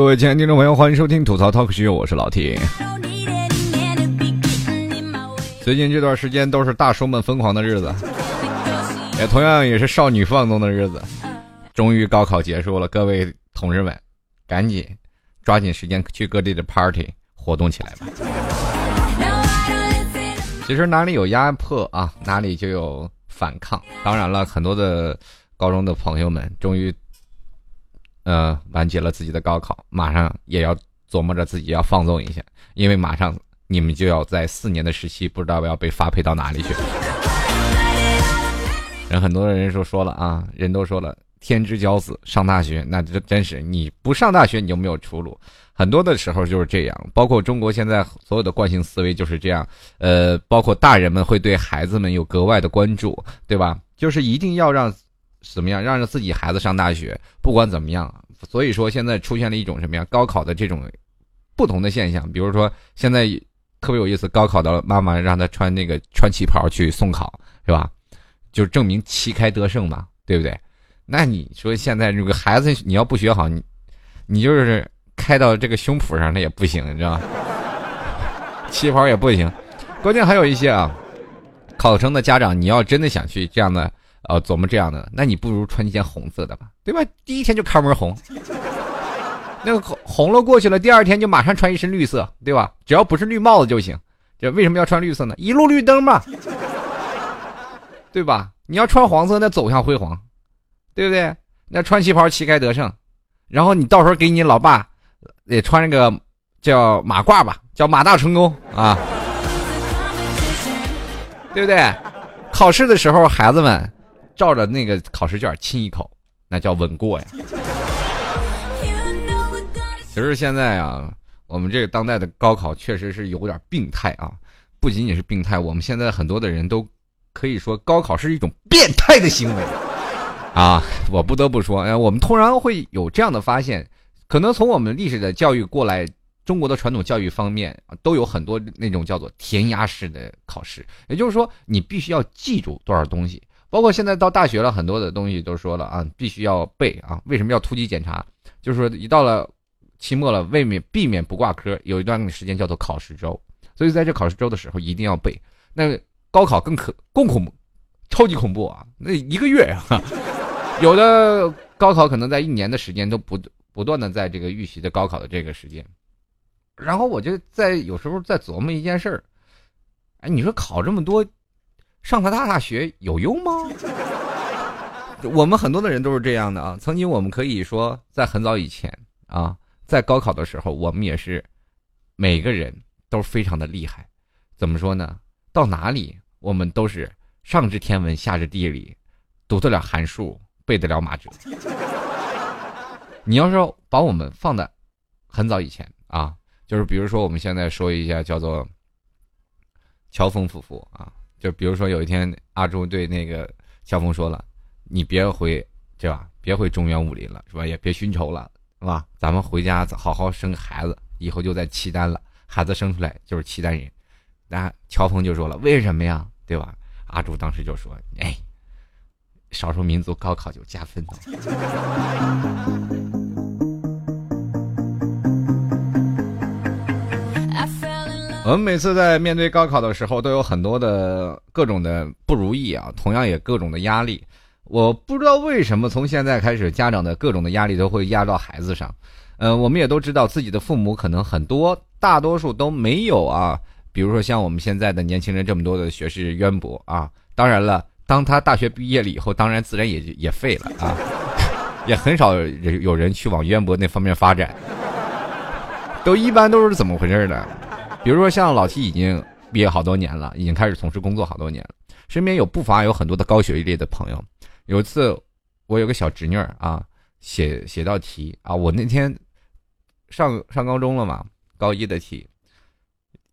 各位亲爱的听众朋友，欢迎收听吐槽 talk show，我是老 T。最近这段时间都是大叔们疯狂的日子，也同样也是少女放纵的日子。终于高考结束了，各位同志们，赶紧抓紧时间去各地的 party 活动起来吧。其实哪里有压迫啊，哪里就有反抗。当然了，很多的高中的朋友们终于。呃，完结了自己的高考，马上也要琢磨着自己要放纵一下，因为马上你们就要在四年的时期，不知道要被发配到哪里去。人很多人说说了啊，人都说了，天之骄子上大学，那这真是你不上大学你就没有出路。很多的时候就是这样，包括中国现在所有的惯性思维就是这样。呃，包括大人们会对孩子们有格外的关注，对吧？就是一定要让。怎么样让着自己孩子上大学？不管怎么样，所以说现在出现了一种什么样高考的这种不同的现象。比如说现在特别有意思，高考的妈妈让他穿那个穿旗袍去送考，是吧？就证明旗开得胜嘛，对不对？那你说现在这个孩子你要不学好，你你就是开到这个胸脯上那也不行，你知道吗？旗袍也不行。关键还有一些啊，考生的家长，你要真的想去这样的。呃，琢磨这样的，那你不如穿一件红色的吧，对吧？第一天就开门红，那个红红了过去了，第二天就马上穿一身绿色，对吧？只要不是绿帽子就行。这为什么要穿绿色呢？一路绿灯嘛，对吧？你要穿黄色，那走向辉煌，对不对？那穿旗袍旗开得胜，然后你到时候给你老爸也穿那个叫马褂吧，叫马大成功啊，对不对？考试的时候，孩子们。照着那个考试卷亲一口，那叫稳过呀。其实现在啊，我们这个当代的高考确实是有点病态啊，不仅仅是病态，我们现在很多的人都可以说高考是一种变态的行为啊。我不得不说，哎，我们突然会有这样的发现，可能从我们历史的教育过来，中国的传统教育方面都有很多那种叫做填鸭式的考试，也就是说，你必须要记住多少东西。包括现在到大学了，很多的东西都说了啊，必须要背啊。为什么要突击检查？就是说一到了期末了，为免避免不挂科，有一段时间叫做考试周，所以在这考试周的时候一定要背。那高考更可更恐怖，超级恐怖啊！那一个月啊，有的高考可能在一年的时间都不不断的在这个预习的高考的这个时间。然后我就在有时候在琢磨一件事儿，哎，你说考这么多。上个大大学有用吗？我们很多的人都是这样的啊。曾经我们可以说，在很早以前啊，在高考的时候，我们也是每个人都非常的厉害。怎么说呢？到哪里我们都是上知天文下知地理，读得了函数，背得了马哲。你要是把我们放在很早以前啊，就是比如说我们现在说一下叫做乔峰夫妇啊。就比如说有一天，阿朱对那个乔峰说了：“你别回，对吧？别回中原武林了，是吧？也别寻仇了，是吧？咱们回家好好生个孩子，以后就在契丹了。孩子生出来就是契丹人。”那乔峰就说了：“为什么呀？对吧？”阿朱当时就说：“哎，少数民族高考就加分。”我们每次在面对高考的时候，都有很多的各种的不如意啊，同样也各种的压力。我不知道为什么从现在开始，家长的各种的压力都会压到孩子上。嗯，我们也都知道，自己的父母可能很多，大多数都没有啊。比如说像我们现在的年轻人这么多的学识渊博啊。当然了，当他大学毕业了以后，当然自然也也废了啊，也很少有人去往渊博那方面发展。都一般都是怎么回事呢？比如说，像老七已经毕业好多年了，已经开始从事工作好多年了，身边有不乏有很多的高学历的朋友。有一次，我有个小侄女儿啊，写写道题啊，我那天上上高中了嘛，高一的题，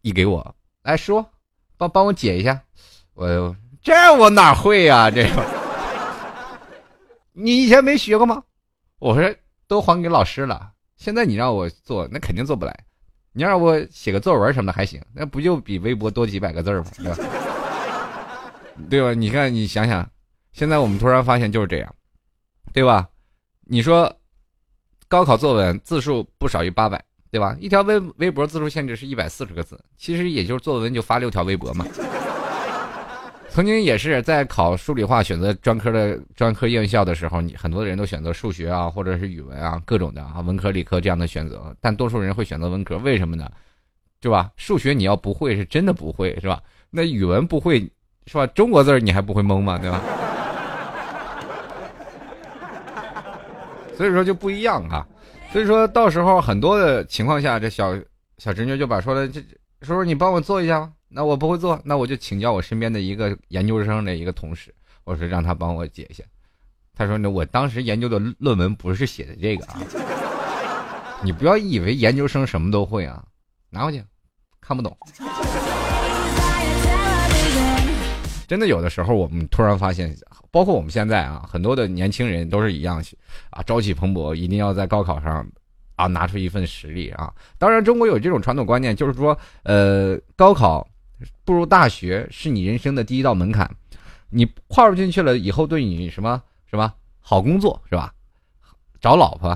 一给我，来说，帮帮我解一下，我这我哪会呀？这个，你以前没学过吗？我说都还给老师了，现在你让我做，那肯定做不来。你让我写个作文什么的还行，那不就比微博多几百个字吗？对吧？对吧？你看，你想想，现在我们突然发现就是这样，对吧？你说高考作文字数不少于八百，对吧？一条微微博字数限制是一百四十个字，其实也就是作文就发六条微博嘛。曾经也是在考数理化选择专科的专科院校的时候，你很多人都选择数学啊，或者是语文啊，各种的啊，文科理科这样的选择，但多数人会选择文科，为什么呢？是吧？数学你要不会是真的不会，是吧？那语文不会，是吧？中国字你还不会蒙吗？对吧？所以说就不一样啊。所以说到时候很多的情况下，这小小侄女就把说了，这叔叔你帮我做一下吧。那我不会做，那我就请教我身边的一个研究生的一个同事，我说让他帮我解一下。他说呢，我当时研究的论文不是写的这个啊。你不要以为研究生什么都会啊。拿回去，看不懂。真的有的时候，我们突然发现，包括我们现在啊，很多的年轻人都是一样，啊，朝气蓬勃，一定要在高考上啊拿出一份实力啊。当然，中国有这种传统观念，就是说，呃，高考步入大学是你人生的第一道门槛，你跨入进去了以后，对你什么什么好工作是吧？找老婆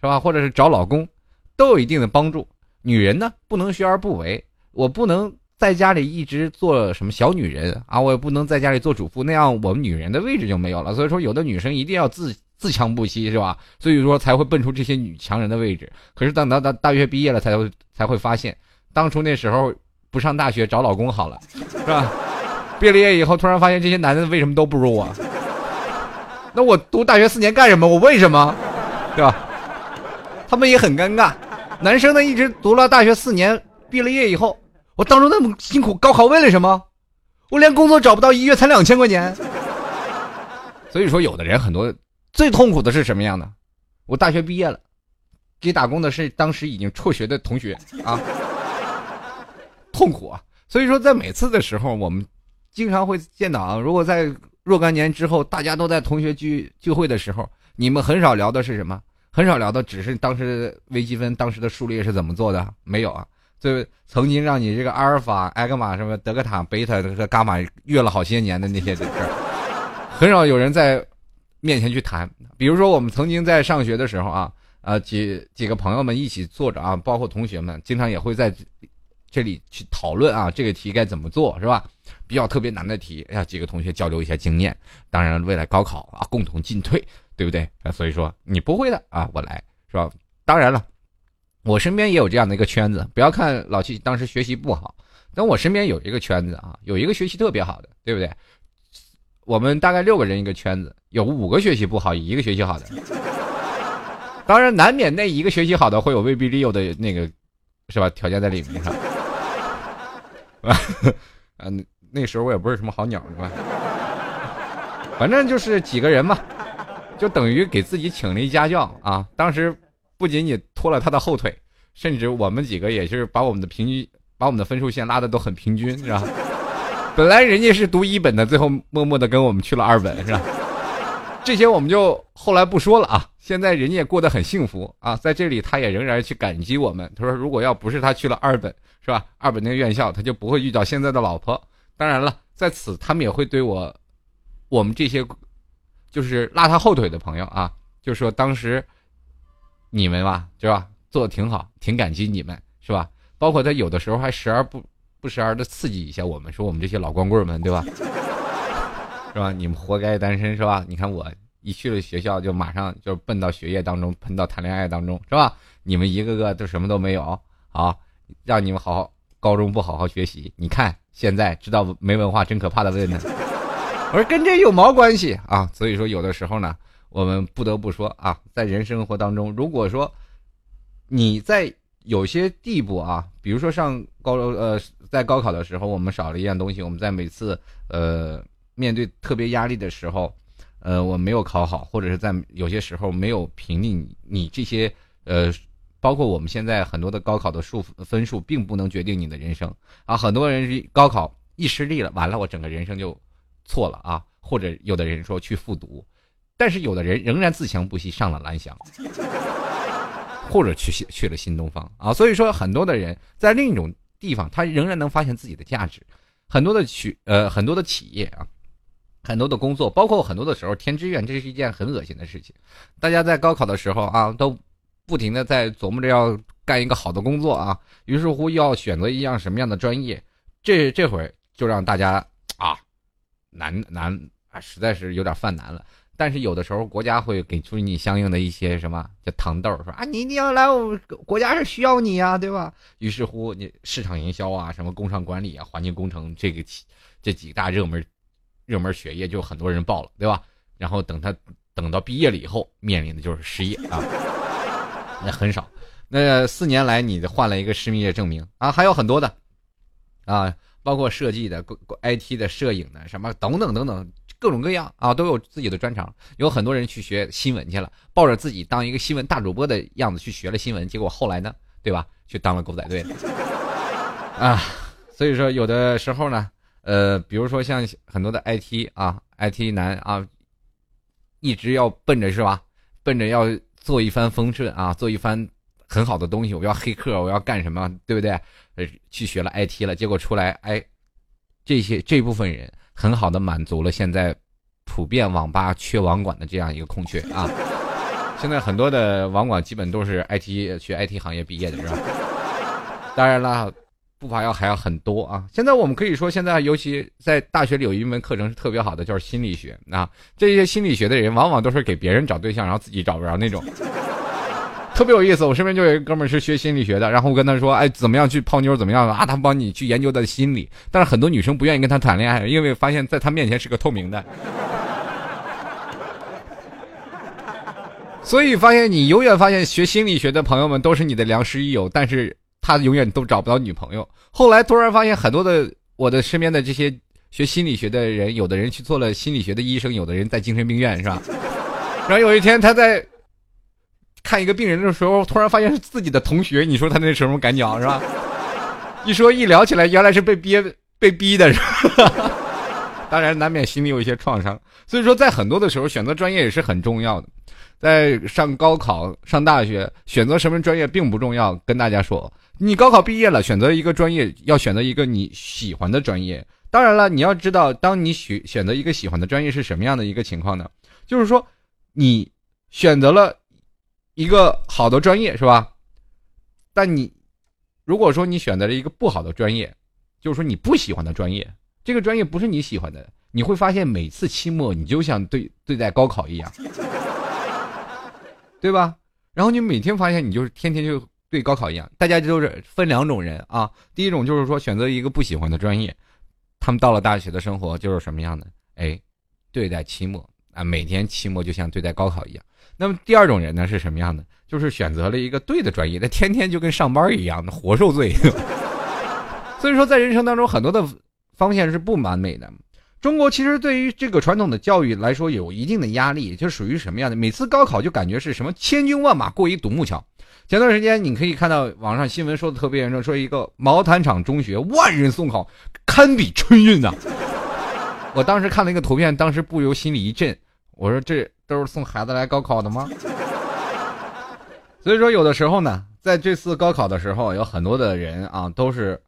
是吧？或者是找老公，都有一定的帮助。女人呢，不能学而不为。我不能在家里一直做什么小女人啊，我也不能在家里做主妇，那样我们女人的位置就没有了。所以说，有的女生一定要自自强不息，是吧？所以说才会奔出这些女强人的位置。可是等到大大学毕业了，才会才会发现，当初那时候不上大学找老公好了，是吧？毕了业以后，突然发现这些男的为什么都不如我？那我读大学四年干什么？我为什么？对吧？他们也很尴尬。男生呢，一直读了大学四年，毕了业以后，我当初那么辛苦高考为了什么？我连工作找不到，一月才两千块钱。所以说，有的人很多最痛苦的是什么样的？我大学毕业了，给打工的是当时已经辍学的同学啊，痛苦啊！所以说，在每次的时候，我们经常会见到啊，如果在若干年之后，大家都在同学聚聚会的时候，你们很少聊的是什么？很少聊的，只是当时微积分当时的数列是怎么做的，没有啊。就曾经让你这个阿尔法、艾格玛什么德格塔、贝塔和伽马约了好些年的那些事儿，很少有人在面前去谈。比如说我们曾经在上学的时候啊，啊几几个朋友们一起坐着啊，包括同学们，经常也会在这里去讨论啊，这个题该怎么做，是吧？比较特别难的题，哎呀，几个同学交流一下经验。当然，未来高考啊，共同进退。对不对啊？所以说你不会的啊，我来是吧？当然了，我身边也有这样的一个圈子。不要看老七当时学习不好，但我身边有一个圈子啊，有一个学习特别好的，对不对？我们大概六个人一个圈子，有五个学习不好，一个学习好的。当然，难免那一个学习好的会有威逼利诱的那个，是吧？条件在里面 啊。嗯，那时候我也不是什么好鸟，是吧？反正就是几个人嘛，就等于给自己请了一家教啊。当时不仅仅拖了他的后腿，甚至我们几个也是把我们的平均、把我们的分数线拉的都很平均，是吧？本来人家是读一本的，最后默默的跟我们去了二本，是吧？这些我们就后来不说了啊。现在人家也过得很幸福啊，在这里他也仍然去感激我们。他说，如果要不是他去了二本，是吧？二本那个院校，他就不会遇到现在的老婆。当然了，在此他们也会对我。我们这些就是拉他后腿的朋友啊，就说当时你们吧，是吧，做的挺好，挺感激你们，是吧？包括他有的时候还时而不不时而的刺激一下我们，说我们这些老光棍们，对吧？是吧？你们活该单身，是吧？你看我一去了学校，就马上就奔到学业当中，奔到谈恋爱当中，是吧？你们一个个都什么都没有，好，让你们好好高中不好好学习，你看现在知道没文化真可怕的问呢。我说跟这有毛关系啊？所以说有的时候呢，我们不得不说啊，在人生活当中，如果说你在有些地步啊，比如说上高中呃，在高考的时候，我们少了一样东西，我们在每次呃面对特别压力的时候，呃，我没有考好，或者是在有些时候没有评定你这些呃，包括我们现在很多的高考的数分数，并不能决定你的人生啊。很多人高考一失利了，完了，我整个人生就。错了啊，或者有的人说去复读，但是有的人仍然自强不息上了蓝翔，或者去去了新东方啊。所以说，很多的人在另一种地方，他仍然能发现自己的价值。很多的企呃，很多的企业啊，很多的工作，包括很多的时候填志愿，这是一件很恶心的事情。大家在高考的时候啊，都不停的在琢磨着要干一个好的工作啊，于是乎要选择一样什么样的专业，这这会儿就让大家啊难难啊，实在是有点犯难了。但是有的时候国家会给出你相应的一些什么叫糖豆，说啊你一定要来我们国家是需要你呀，对吧？于是乎你市场营销啊，什么工商管理啊，环境工程这个这几大热门热门学业就很多人报了，对吧？然后等他等到毕业了以后，面临的就是失业啊，那很少。那四年来你换了一个失业证明啊，还有很多的啊，包括设计的、IT 的、摄影的什么等等等等。各种各样啊，都有自己的专长。有很多人去学新闻去了，抱着自己当一个新闻大主播的样子去学了新闻，结果后来呢，对吧？去当了狗仔队了啊。所以说，有的时候呢，呃，比如说像很多的 IT 啊，IT 男啊，一直要奔着是吧？奔着要做一番风顺啊，做一番很好的东西。我要黑客，我要干什么？对不对？呃，去学了 IT 了，结果出来，哎，这些这部分人。很好的满足了现在普遍网吧缺网管的这样一个空缺啊！现在很多的网管基本都是 IT 学 IT 行业毕业的，是吧？当然了，步伐要还要很多啊！现在我们可以说，现在尤其在大学里有一门课程是特别好的，就是心理学啊。这些心理学的人往往都是给别人找对象，然后自己找不着那种。特别有意思，我身边就有一个哥们儿是学心理学的，然后我跟他说：“哎，怎么样去泡妞？怎么样啊？”他帮你去研究他的心理，但是很多女生不愿意跟他谈恋爱，因为发现在他面前是个透明的，所以发现你永远发现学心理学的朋友们都是你的良师益友，但是他永远都找不到女朋友。后来突然发现很多的我的身边的这些学心理学的人，有的人去做了心理学的医生，有的人在精神病院，是吧？然后有一天他在。看一个病人的时候，突然发现是自己的同学，你说他那什么感觉是吧？一说一聊起来，原来是被憋被逼的，是吧？当然难免心里有一些创伤。所以说，在很多的时候，选择专业也是很重要的。在上高考、上大学，选择什么专业并不重要。跟大家说，你高考毕业了，选择一个专业，要选择一个你喜欢的专业。当然了，你要知道，当你选选择一个喜欢的专业是什么样的一个情况呢？就是说，你选择了。一个好的专业是吧？但你如果说你选择了一个不好的专业，就是说你不喜欢的专业，这个专业不是你喜欢的，你会发现每次期末你就像对对待高考一样，对吧？然后你每天发现你就是天天就对高考一样。大家就是分两种人啊，第一种就是说选择一个不喜欢的专业，他们到了大学的生活就是什么样的？哎，对待期末啊，每天期末就像对待高考一样。那么第二种人呢是什么样的？就是选择了一个对的专业，他天天就跟上班一样的活受罪。所以说，在人生当中很多的方向是不完美的。中国其实对于这个传统的教育来说有一定的压力，就属于什么样的？每次高考就感觉是什么千军万马过一独木桥。前段时间你可以看到网上新闻说的特别严重，说一个毛坦厂中学万人送考，堪比春运呐。我当时看了一个图片，当时不由心里一震，我说这。都是送孩子来高考的吗？所以说，有的时候呢，在这次高考的时候，有很多的人啊，都是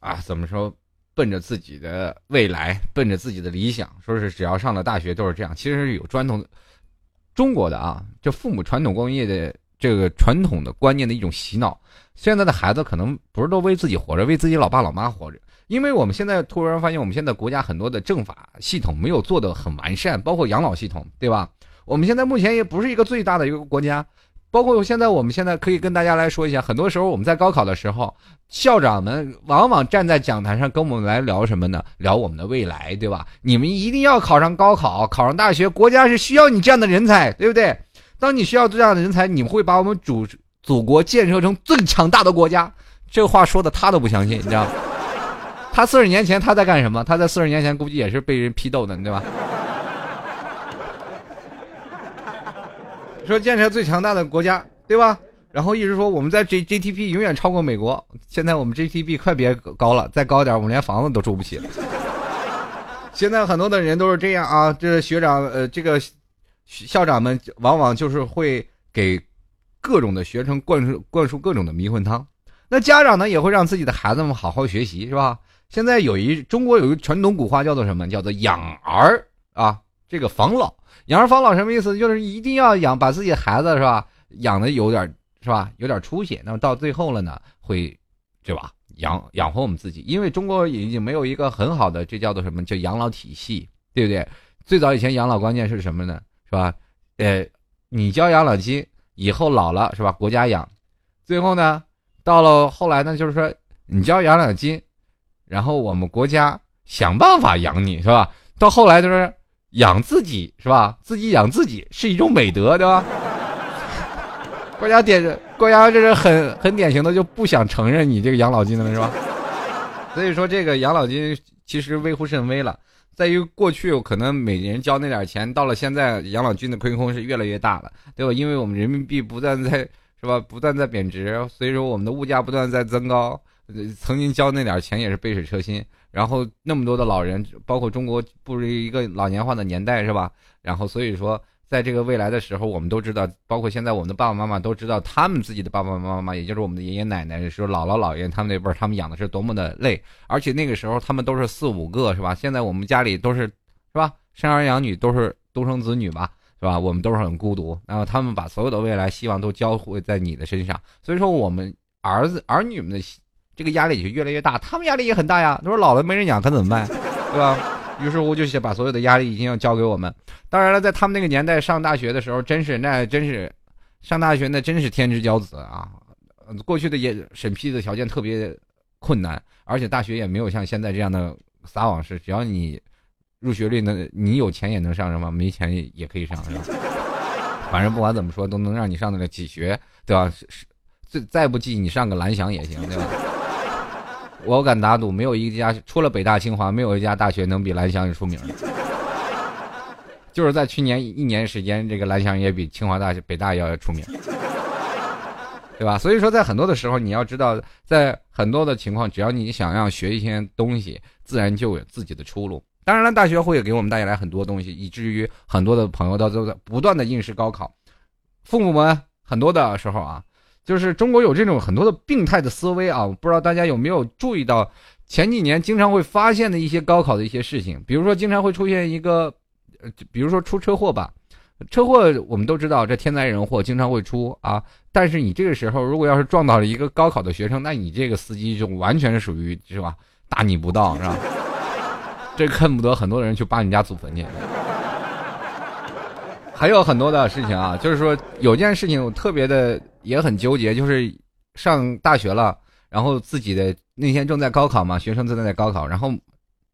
啊，怎么说，奔着自己的未来，奔着自己的理想，说是只要上了大学都是这样。其实是有传统中国的啊，就父母传统工业的这个传统的观念的一种洗脑。现在的孩子可能不是都为自己活着，为自己老爸老妈活着。因为我们现在突然发现，我们现在国家很多的政法系统没有做的很完善，包括养老系统，对吧？我们现在目前也不是一个最大的一个国家，包括现在我们现在可以跟大家来说一下，很多时候我们在高考的时候，校长们往往站在讲台上跟我们来聊什么呢？聊我们的未来，对吧？你们一定要考上高考，考上大学，国家是需要你这样的人才，对不对？当你需要这样的人才，你们会把我们祖祖国建设成最强大的国家。这话说的他都不相信，你知道吗。他四十年前他在干什么？他在四十年前估计也是被人批斗的，对吧？说建设最强大的国家，对吧？然后一直说我们在 G G T P 永远超过美国。现在我们 G T P 快别高了，再高点我们连房子都住不起了。现在很多的人都是这样啊，这学长呃，这个校长们往往就是会给各种的学生灌输灌输各种的迷魂汤。那家长呢也会让自己的孩子们好好学习，是吧？现在有一中国有一传统古话叫做什么？叫做养儿啊，这个防老。养儿防老什么意思？就是一定要养，把自己孩子是吧，养的有点是吧？有点出息，那么到最后了呢，会，对吧？养养活我们自己，因为中国已经没有一个很好的，这叫做什么？叫养老体系，对不对？最早以前养老观念是什么呢？是吧？呃，你交养老金，以后老了是吧？国家养。最后呢，到了后来呢，就是说你交养老金，然后我们国家想办法养你，是吧？到后来就是养自己，是吧？自己养自己是一种美德，对吧？国家典，国家这是很很典型的就不想承认你这个养老金了，是吧？所以说这个养老金其实微乎甚微了，在于过去可能每年交那点钱，到了现在养老金的亏空是越来越大了，对吧？因为我们人民币不断在是吧，不断在贬值，所以说我们的物价不断在增高，曾经交那点钱也是杯水车薪，然后那么多的老人，包括中国步入一个老年化的年代，是吧？然后所以说。在这个未来的时候，我们都知道，包括现在我们的爸爸妈妈都知道，他们自己的爸爸妈妈，也就是我们的爷爷奶奶，说姥姥姥爷他们那辈，他们养的是多么的累，而且那个时候他们都是四五个，是吧？现在我们家里都是，是吧？生儿养女都是独生子女吧，是吧？我们都是很孤独，然后他们把所有的未来希望都交汇在你的身上，所以说我们儿子儿女们的这个压力就越来越大，他们压力也很大呀。他说老了没人养，可怎么办？对吧？于是乎就想把所有的压力一定要交给我们。当然了，在他们那个年代上大学的时候，真是那真是上大学那真是天之骄子啊！过去的也审批的条件特别困难，而且大学也没有像现在这样的撒网式，只要你入学率能，你有钱也能上，是吗？没钱也可以上，是吧？反正不管怎么说，都能让你上得了几学，对吧？是再再不济，你上个蓝翔也行，对吧？我敢打赌，没有一家除了北大清华，没有一家大学能比蓝翔出名。就是在去年一年时间，这个蓝翔也比清华大学、北大要出名，对吧？所以说，在很多的时候，你要知道，在很多的情况，只要你想要学一些东西，自然就有自己的出路。当然了，大学会给我们带来很多东西，以至于很多的朋友到都在不断的应试高考。父母们很多的时候啊。就是中国有这种很多的病态的思维啊，不知道大家有没有注意到，前几年经常会发现的一些高考的一些事情，比如说经常会出现一个，呃，比如说出车祸吧，车祸我们都知道这天灾人祸经常会出啊，但是你这个时候如果要是撞到了一个高考的学生，那你这个司机就完全是属于是吧大逆不道是吧？这恨不得很多人去扒你家祖坟去。还有很多的事情啊，就是说有件事情我特别的也很纠结，就是上大学了，然后自己的那天正在高考嘛，学生正在高考，然后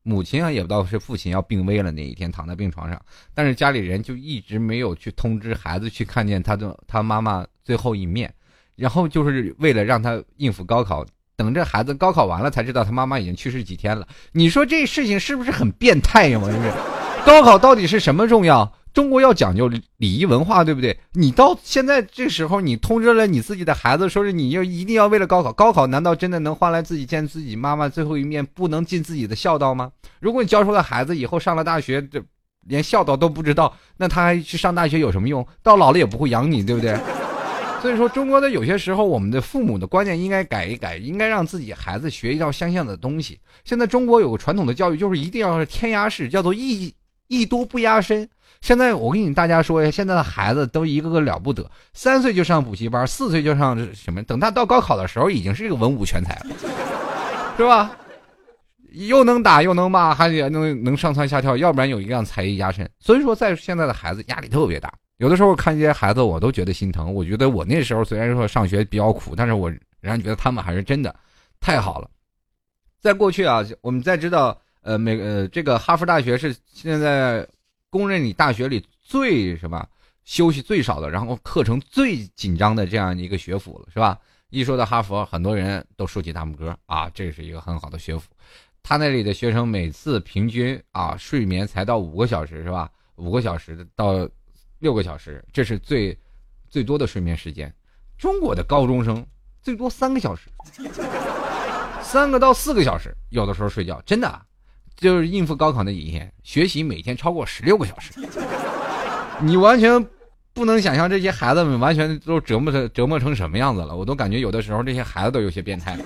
母亲啊也不知道是父亲要病危了那一天躺在病床上，但是家里人就一直没有去通知孩子去看见他的他妈妈最后一面，然后就是为了让他应付高考，等这孩子高考完了才知道他妈妈已经去世几天了。你说这事情是不是很变态呀？我就是高考到底是什么重要？中国要讲究礼仪文化，对不对？你到现在这时候，你通知了你自己的孩子，说是你要一定要为了高考，高考难道真的能换来自己见自己妈妈最后一面，不能尽自己的孝道吗？如果你教出了孩子以后上了大学，这连孝道都不知道，那他还去上大学有什么用？到老了也不会养你，对不对？所以说，中国的有些时候，我们的父母的观念应该改一改，应该让自己孩子学一道相像的东西。现在中国有个传统的教育，就是一定要是填鸭式，叫做艺艺多不压身。现在我跟你大家说一下，现在的孩子都一个个了不得，三岁就上补习班，四岁就上什么？等他到高考的时候，已经是一个文武全才了，是吧？又能打又能骂，还得能能上蹿下跳，要不然有一样才艺加身。所以说，在现在的孩子压力特别大，有的时候看这些孩子，我都觉得心疼。我觉得我那时候虽然说上学比较苦，但是我仍然觉得他们还是真的太好了。在过去啊，我们在知道，呃，每呃这个哈佛大学是现在。公认你大学里最什么休息最少的，然后课程最紧张的这样一个学府了，是吧？一说到哈佛，很多人都竖起大拇哥啊，这是一个很好的学府。他那里的学生每次平均啊睡眠才到五个小时，是吧？五个小时到六个小时，这是最最多的睡眠时间。中国的高中生最多三个小时，三个到四个小时，有的时候睡觉真的。就是应付高考那几天，学习每天超过十六个小时，你完全不能想象这些孩子们完全都折磨成折磨成什么样子了。我都感觉有的时候这些孩子都有些变态。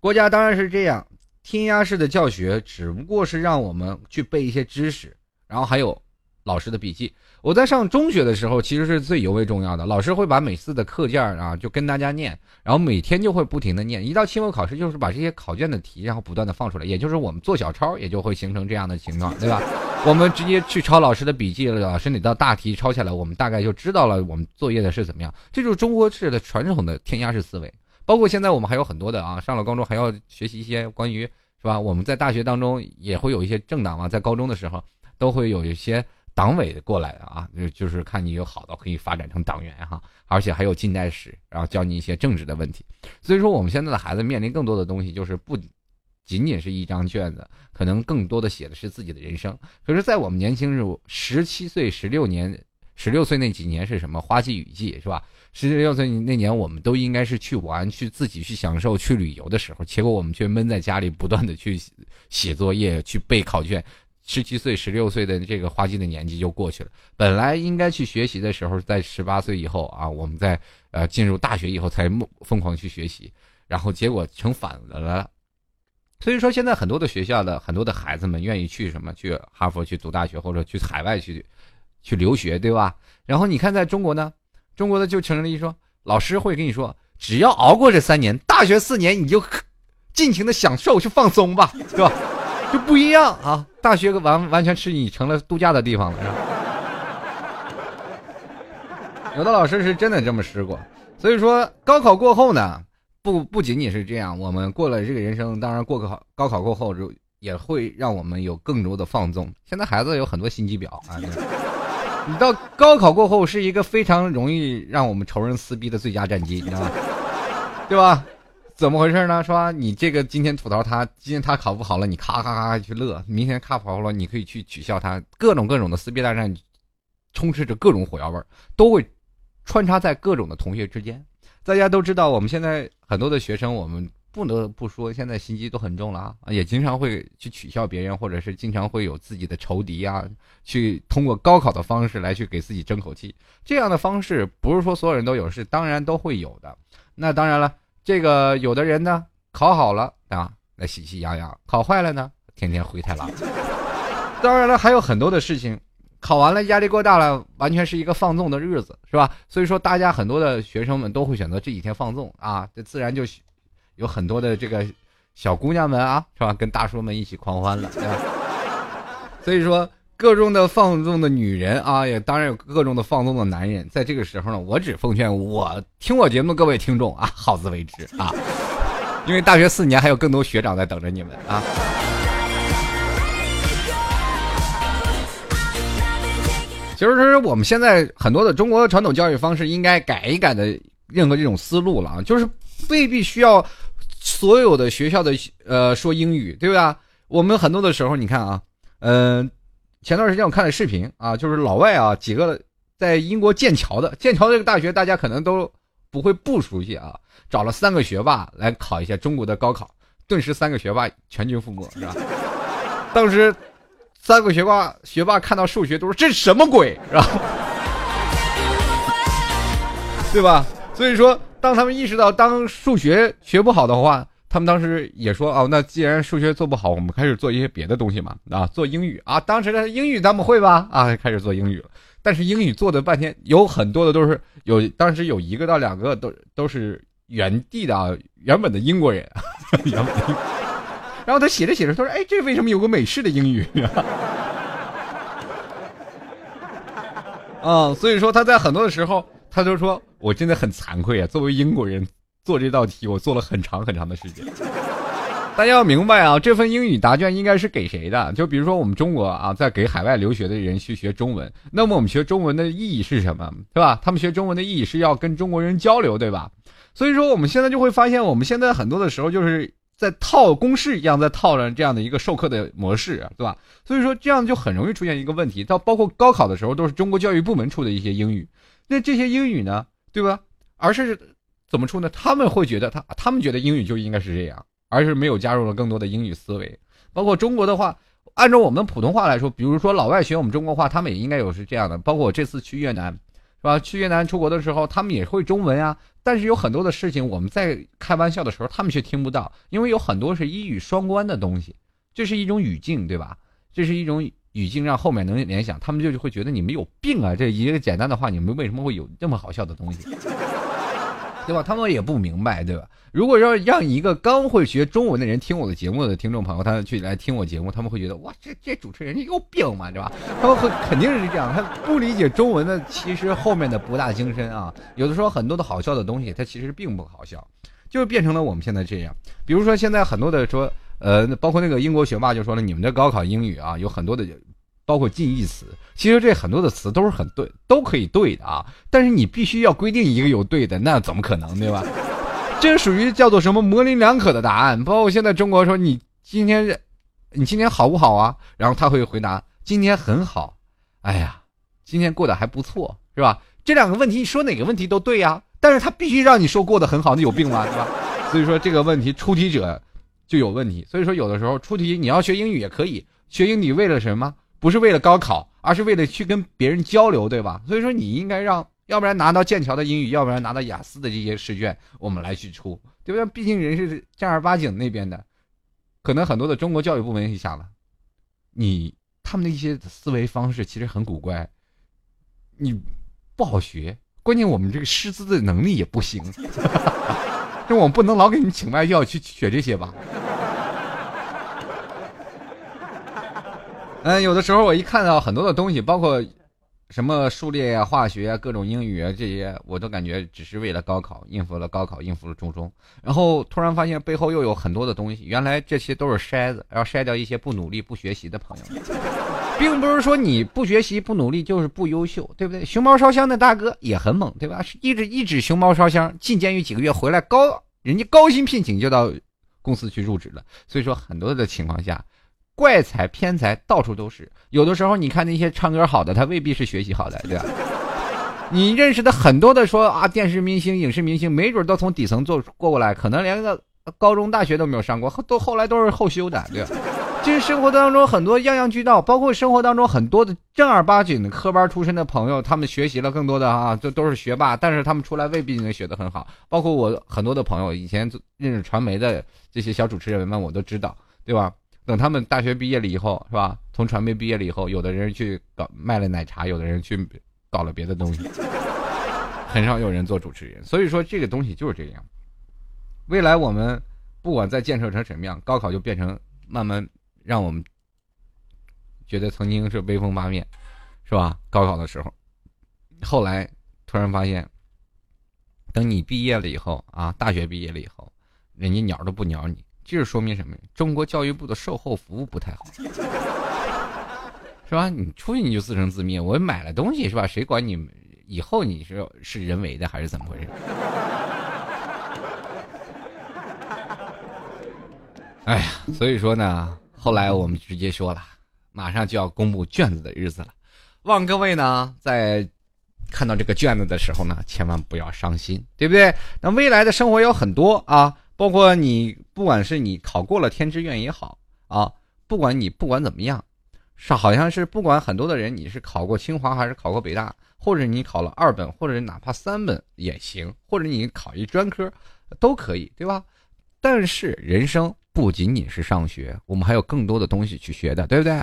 国家当然是这样，填鸭式的教学只不过是让我们去背一些知识，然后还有老师的笔记。我在上中学的时候，其实是最尤为重要的。老师会把每次的课件啊，就跟大家念，然后每天就会不停的念。一到期末考试，就是把这些考卷的题，然后不断的放出来。也就是我们做小抄，也就会形成这样的情况，对吧？我们直接去抄老师的笔记了，老师哪道大题抄下来，我们大概就知道了我们作业的是怎么样。这就是中国式的传统的填鸭式思维。包括现在我们还有很多的啊，上了高中还要学习一些关于是吧？我们在大学当中也会有一些政党嘛，在高中的时候都会有一些。党委过来的啊，就就是看你有好的可以发展成党员哈，而且还有近代史，然后教你一些政治的问题。所以说，我们现在的孩子面临更多的东西，就是不仅仅是一张卷子，可能更多的写的是自己的人生。可是，在我们年轻时候，十七岁、十六年、十六岁那几年是什么？花季雨季是吧？十六岁那年，我们都应该是去玩、去自己去享受、去旅游的时候，结果我们却闷在家里，不断的去写作业、去背考卷。十七岁、十六岁的这个花季的年纪就过去了。本来应该去学习的时候，在十八岁以后啊，我们在呃进入大学以后才疯狂去学习，然后结果成反了了。所以说，现在很多的学校的很多的孩子们愿意去什么？去哈佛去读大学，或者去海外去去留学，对吧？然后你看，在中国呢，中国的就成了一说，老师会跟你说，只要熬过这三年，大学四年你就尽情的享受去放松吧，对吧？就不一样啊！大学完完全是你成了度假的地方了，是吧？有的老师是真的这么试过，所以说高考过后呢，不不仅仅是这样，我们过了这个人生，当然过考高考过后就也会让我们有更多的放纵。现在孩子有很多心机婊啊，你到高考过后是一个非常容易让我们仇人撕逼的最佳战机，你知道吗？对吧？怎么回事呢？是吧？你这个今天吐槽他，今天他考不好了，你咔咔咔去乐；明天考好了，你可以去取笑他。各种各种的撕逼大战，充斥着各种火药味儿，都会穿插在各种的同学之间。大家都知道，我们现在很多的学生，我们不得不说，现在心机都很重了啊，也经常会去取笑别人，或者是经常会有自己的仇敌啊，去通过高考的方式来去给自己争口气。这样的方式不是说所有人都有，是当然都会有的。那当然了。这个有的人呢，考好了啊，那喜气洋洋；考坏了呢，天天灰太狼。当然了，还有很多的事情，考完了压力过大了，完全是一个放纵的日子，是吧？所以说，大家很多的学生们都会选择这几天放纵啊，这自然就有很多的这个小姑娘们啊，是吧？跟大叔们一起狂欢了，对吧？所以说。各种的放纵的女人啊，也当然有各种的放纵的男人。在这个时候呢，我只奉劝我听我节目各位听众啊，好自为之啊，因为大学四年还有更多学长在等着你们啊。其实，我们现在很多的中国传统教育方式应该改一改的任何这种思路了啊，就是未必需要所有的学校的呃说英语，对吧？我们很多的时候，你看啊，嗯。前段时间我看了视频啊，就是老外啊几个在英国剑桥的剑桥这个大学，大家可能都不会不熟悉啊。找了三个学霸来考一下中国的高考，顿时三个学霸全军覆没，是吧？当时三个学霸学霸看到数学都说这什么鬼，是吧？对吧？所以说，当他们意识到当数学学不好的话。他们当时也说哦，那既然数学做不好，我们开始做一些别的东西嘛啊，做英语啊。当时的英语咱们会吧啊，开始做英语了。但是英语做的半天，有很多的都是有，当时有一个到两个都都是原地的啊，原本的英国人，原本。然后他写着写着，他说：“哎，这为什么有个美式的英语？” 啊，所以说他在很多的时候，他就说我真的很惭愧啊，作为英国人。做这道题，我做了很长很长的时间。大家要明白啊，这份英语答卷应该是给谁的？就比如说我们中国啊，在给海外留学的人去学中文，那么我们学中文的意义是什么？对吧？他们学中文的意义是要跟中国人交流，对吧？所以说我们现在就会发现，我们现在很多的时候就是在套公式一样，在套上这样的一个授课的模式，对吧？所以说这样就很容易出现一个问题，到包括高考的时候都是中国教育部门出的一些英语，那这些英语呢，对吧？而是。怎么出呢？他们会觉得他他们觉得英语就应该是这样，而是没有加入了更多的英语思维。包括中国的话，按照我们普通话来说，比如说老外学我们中国话，他们也应该有是这样的。包括我这次去越南，是吧？去越南出国的时候，他们也会中文啊。但是有很多的事情我们在开玩笑的时候，他们却听不到，因为有很多是一语双关的东西。这是一种语境，对吧？这是一种语境让后面能联想，他们就会觉得你们有病啊！这一个简单的话，你们为什么会有这么好笑的东西？对吧？他们也不明白，对吧？如果要让一个刚会学中文的人听我的节目的听众朋友，他去来听我节目，他们会觉得哇，这这主持人有病嘛，对吧？他们会肯定是这样，他不理解中文的，其实后面的博大精深啊。有的时候很多的好笑的东西，它其实并不好笑，就变成了我们现在这样。比如说现在很多的说，呃，包括那个英国学霸就说了，你们的高考英语啊，有很多的。包括近义词，其实这很多的词都是很对，都可以对的啊。但是你必须要规定一个有对的，那怎么可能，对吧？这属于叫做什么模棱两可的答案。包括现在中国说你今天，你今天好不好啊？然后他会回答今天很好。哎呀，今天过得还不错，是吧？这两个问题你说哪个问题都对呀。但是他必须让你说过得很好，你有病吗？是吧？所以说这个问题出题者就有问题。所以说有的时候出题你要学英语也可以学英语，为了什么？不是为了高考，而是为了去跟别人交流，对吧？所以说你应该让，要不然拿到剑桥的英语，要不然拿到雅思的这些试卷，我们来去出，对不对？毕竟人是正儿八经那边的，可能很多的中国教育部门也想了，你他们的一些思维方式其实很古怪，你不好学，关键我们这个师资的能力也不行，这我们不能老给你请外教去学这些吧。嗯，有的时候我一看到很多的东西，包括什么数列呀、化学啊、各种英语啊这些，我都感觉只是为了高考，应付了高考，应付了初中。然后突然发现背后又有很多的东西，原来这些都是筛子，要筛掉一些不努力、不学习的朋友，并不是说你不学习、不努力就是不优秀，对不对？熊猫烧香的大哥也很猛，对吧？一直一直熊猫烧香，进监狱几个月回来，高人家高薪聘请就到公司去入职了。所以说，很多的情况下。怪才偏才到处都是，有的时候你看那些唱歌好的，他未必是学习好的，对吧？你认识的很多的说啊，电视明星、影视明星，没准都从底层做过过来，可能连个高中、大学都没有上过，都后来都是后修的，对吧？其实生活当中很多样样俱到，包括生活当中很多的正儿八经的科班出身的朋友，他们学习了更多的啊，这都是学霸，但是他们出来未必能学得很好。包括我很多的朋友，以前认识传媒的这些小主持人们，我都知道，对吧？等他们大学毕业了以后，是吧？从传媒毕业了以后，有的人去搞卖了奶茶，有的人去搞了别的东西，很少有人做主持人。所以说，这个东西就是这样。未来我们不管再建设成什么样，高考就变成慢慢让我们觉得曾经是威风八面，是吧？高考的时候，后来突然发现，等你毕业了以后啊，大学毕业了以后，人家鸟都不鸟你。这是说明什么？中国教育部的售后服务不太好，是吧？你出去你就自生自灭。我买了东西是吧？谁管你以后你是是人为的还是怎么回事？哎呀，所以说呢，后来我们直接说了，马上就要公布卷子的日子了，望各位呢在看到这个卷子的时候呢，千万不要伤心，对不对？那未来的生活有很多啊。包括你，不管是你考过了天之愿也好啊，不管你不管怎么样，是好像是不管很多的人你是考过清华还是考过北大，或者你考了二本，或者哪怕三本也行，或者你考一专科都可以，对吧？但是人生不仅仅是上学，我们还有更多的东西去学的，对不对？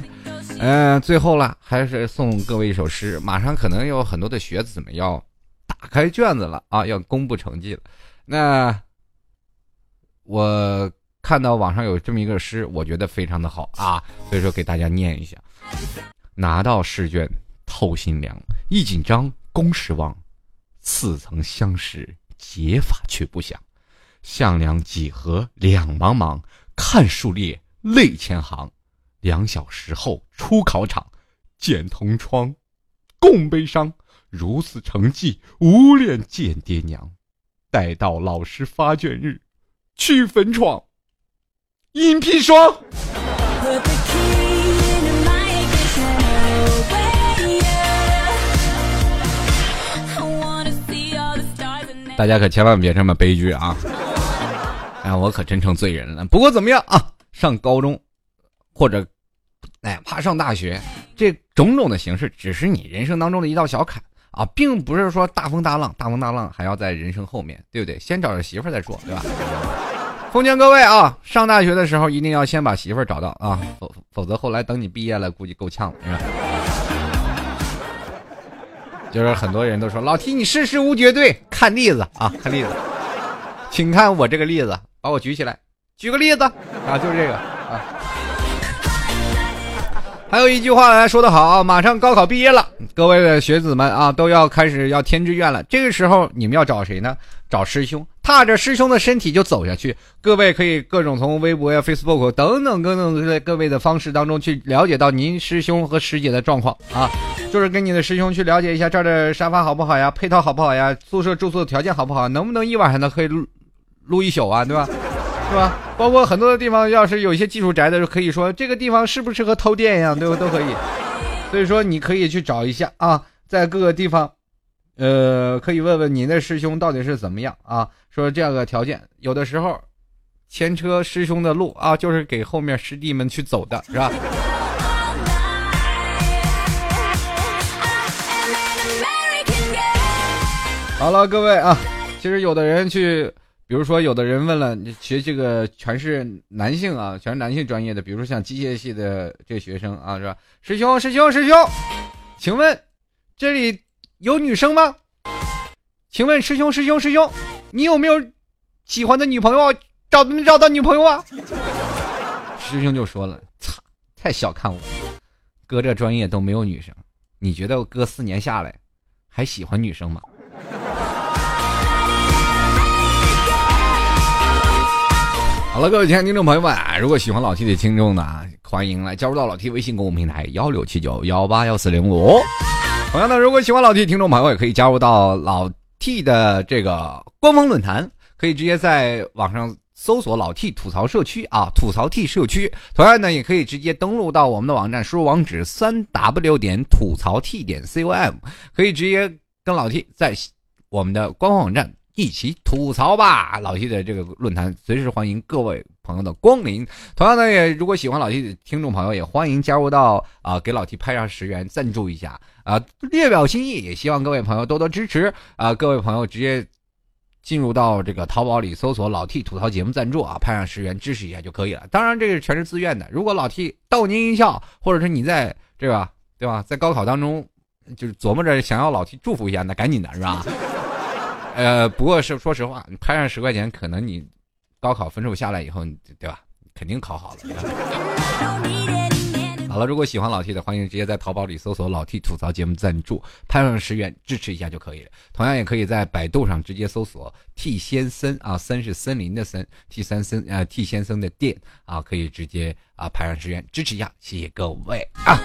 嗯，最后了，还是送各位一首诗。马上可能有很多的学子们要打开卷子了啊，要公布成绩了，那。我看到网上有这么一个诗，我觉得非常的好啊，所以说给大家念一下：拿到试卷透心凉，一紧张公时忘，似曾相识解法却不想，项量几何两茫茫，看数列泪千行，两小时后出考场，见同窗共悲伤，如此成绩无脸见爹娘，待到老师发卷日。去坟闯，阴砒霜。大家可千万别这么悲剧啊！哎，我可真成罪人了。不过怎么样啊？上高中，或者哎怕上大学，这种种的形式，只是你人生当中的一道小坎啊，并不是说大风大浪，大风大浪还要在人生后面对不对？先找着媳妇再说，对吧？奉劝各位啊，上大学的时候一定要先把媳妇儿找到啊，否否则后来等你毕业了，估计够呛了，是吧？就是很多人都说老提你事事无绝对，看例子啊，看例子，请看我这个例子，把我举起来，举个例子啊，就是这个啊。还有一句话来说的好啊，马上高考毕业了，各位的学子们啊，都要开始要填志愿了。这个时候你们要找谁呢？找师兄，踏着师兄的身体就走下去。各位可以各种从微博呀、Facebook 等等各种在各位的方式当中去了解到您师兄和师姐的状况啊，就是跟你的师兄去了解一下这儿的沙发好不好呀，配套好不好呀，宿舍住宿的条件好不好，能不能一晚上呢可以录录一宿啊，对吧？是吧？包括很多的地方，要是有一些技术宅的，可以说这个地方适不适合偷电呀，对不都可以。所以说你可以去找一下啊，在各个地方。呃，可以问问你那师兄到底是怎么样啊？说这样个条件，有的时候前车师兄的路啊，就是给后面师弟们去走的，是吧？好了，各位啊，其实有的人去，比如说有的人问了，学这个全是男性啊，全是男性专业的，比如说像机械系的这学生啊，是吧？师兄，师兄，师兄，请问这里？有女生吗？请问师兄师兄师兄，你有没有喜欢的女朋友？找没找到女朋友啊？师兄就说了：“操，太小看我，哥这专业都没有女生，你觉得我哥四年下来还喜欢女生吗？”好了，各位亲爱的听众朋友们，如果喜欢老 T 的听众呢，欢迎来加入到老 T 微信公众平台幺六七九幺八幺四零五。同样的，如果喜欢老 T 听众朋友，也可以加入到老 T 的这个官方论坛，可以直接在网上搜索“老 T 吐槽社区”啊，吐槽 T 社区。同样呢，也可以直接登录到我们的网站，输入网址三 w 点吐槽 T 点 com，可以直接跟老 T 在我们的官方网站。一起吐槽吧，老 T 的这个论坛随时欢迎各位朋友的光临。同样的，也如果喜欢老 T 的听众朋友，也欢迎加入到啊，给老 T 拍上十元赞助一下啊，略表心意。也希望各位朋友多多支持啊，各位朋友直接进入到这个淘宝里搜索“老 T 吐槽节目赞助”啊，拍上十元支持一下就可以了。当然，这个全是自愿的。如果老 T 逗您一笑，或者是你在这个对吧，在高考当中就是琢磨着想要老 T 祝福一下，那赶紧的是吧？呃，不过是说实话，你拍上十块钱，可能你高考分数下来以后，对吧？肯定考好了。好了，如果喜欢老 T 的，欢迎直接在淘宝里搜索“老 T 吐槽节目赞助”，拍上十元支持一下就可以了。同样也可以在百度上直接搜索 “T 先生”啊，森是森林的森，T 三森啊，T 先生的店啊，可以直接啊拍上十元支持一下，谢谢各位啊。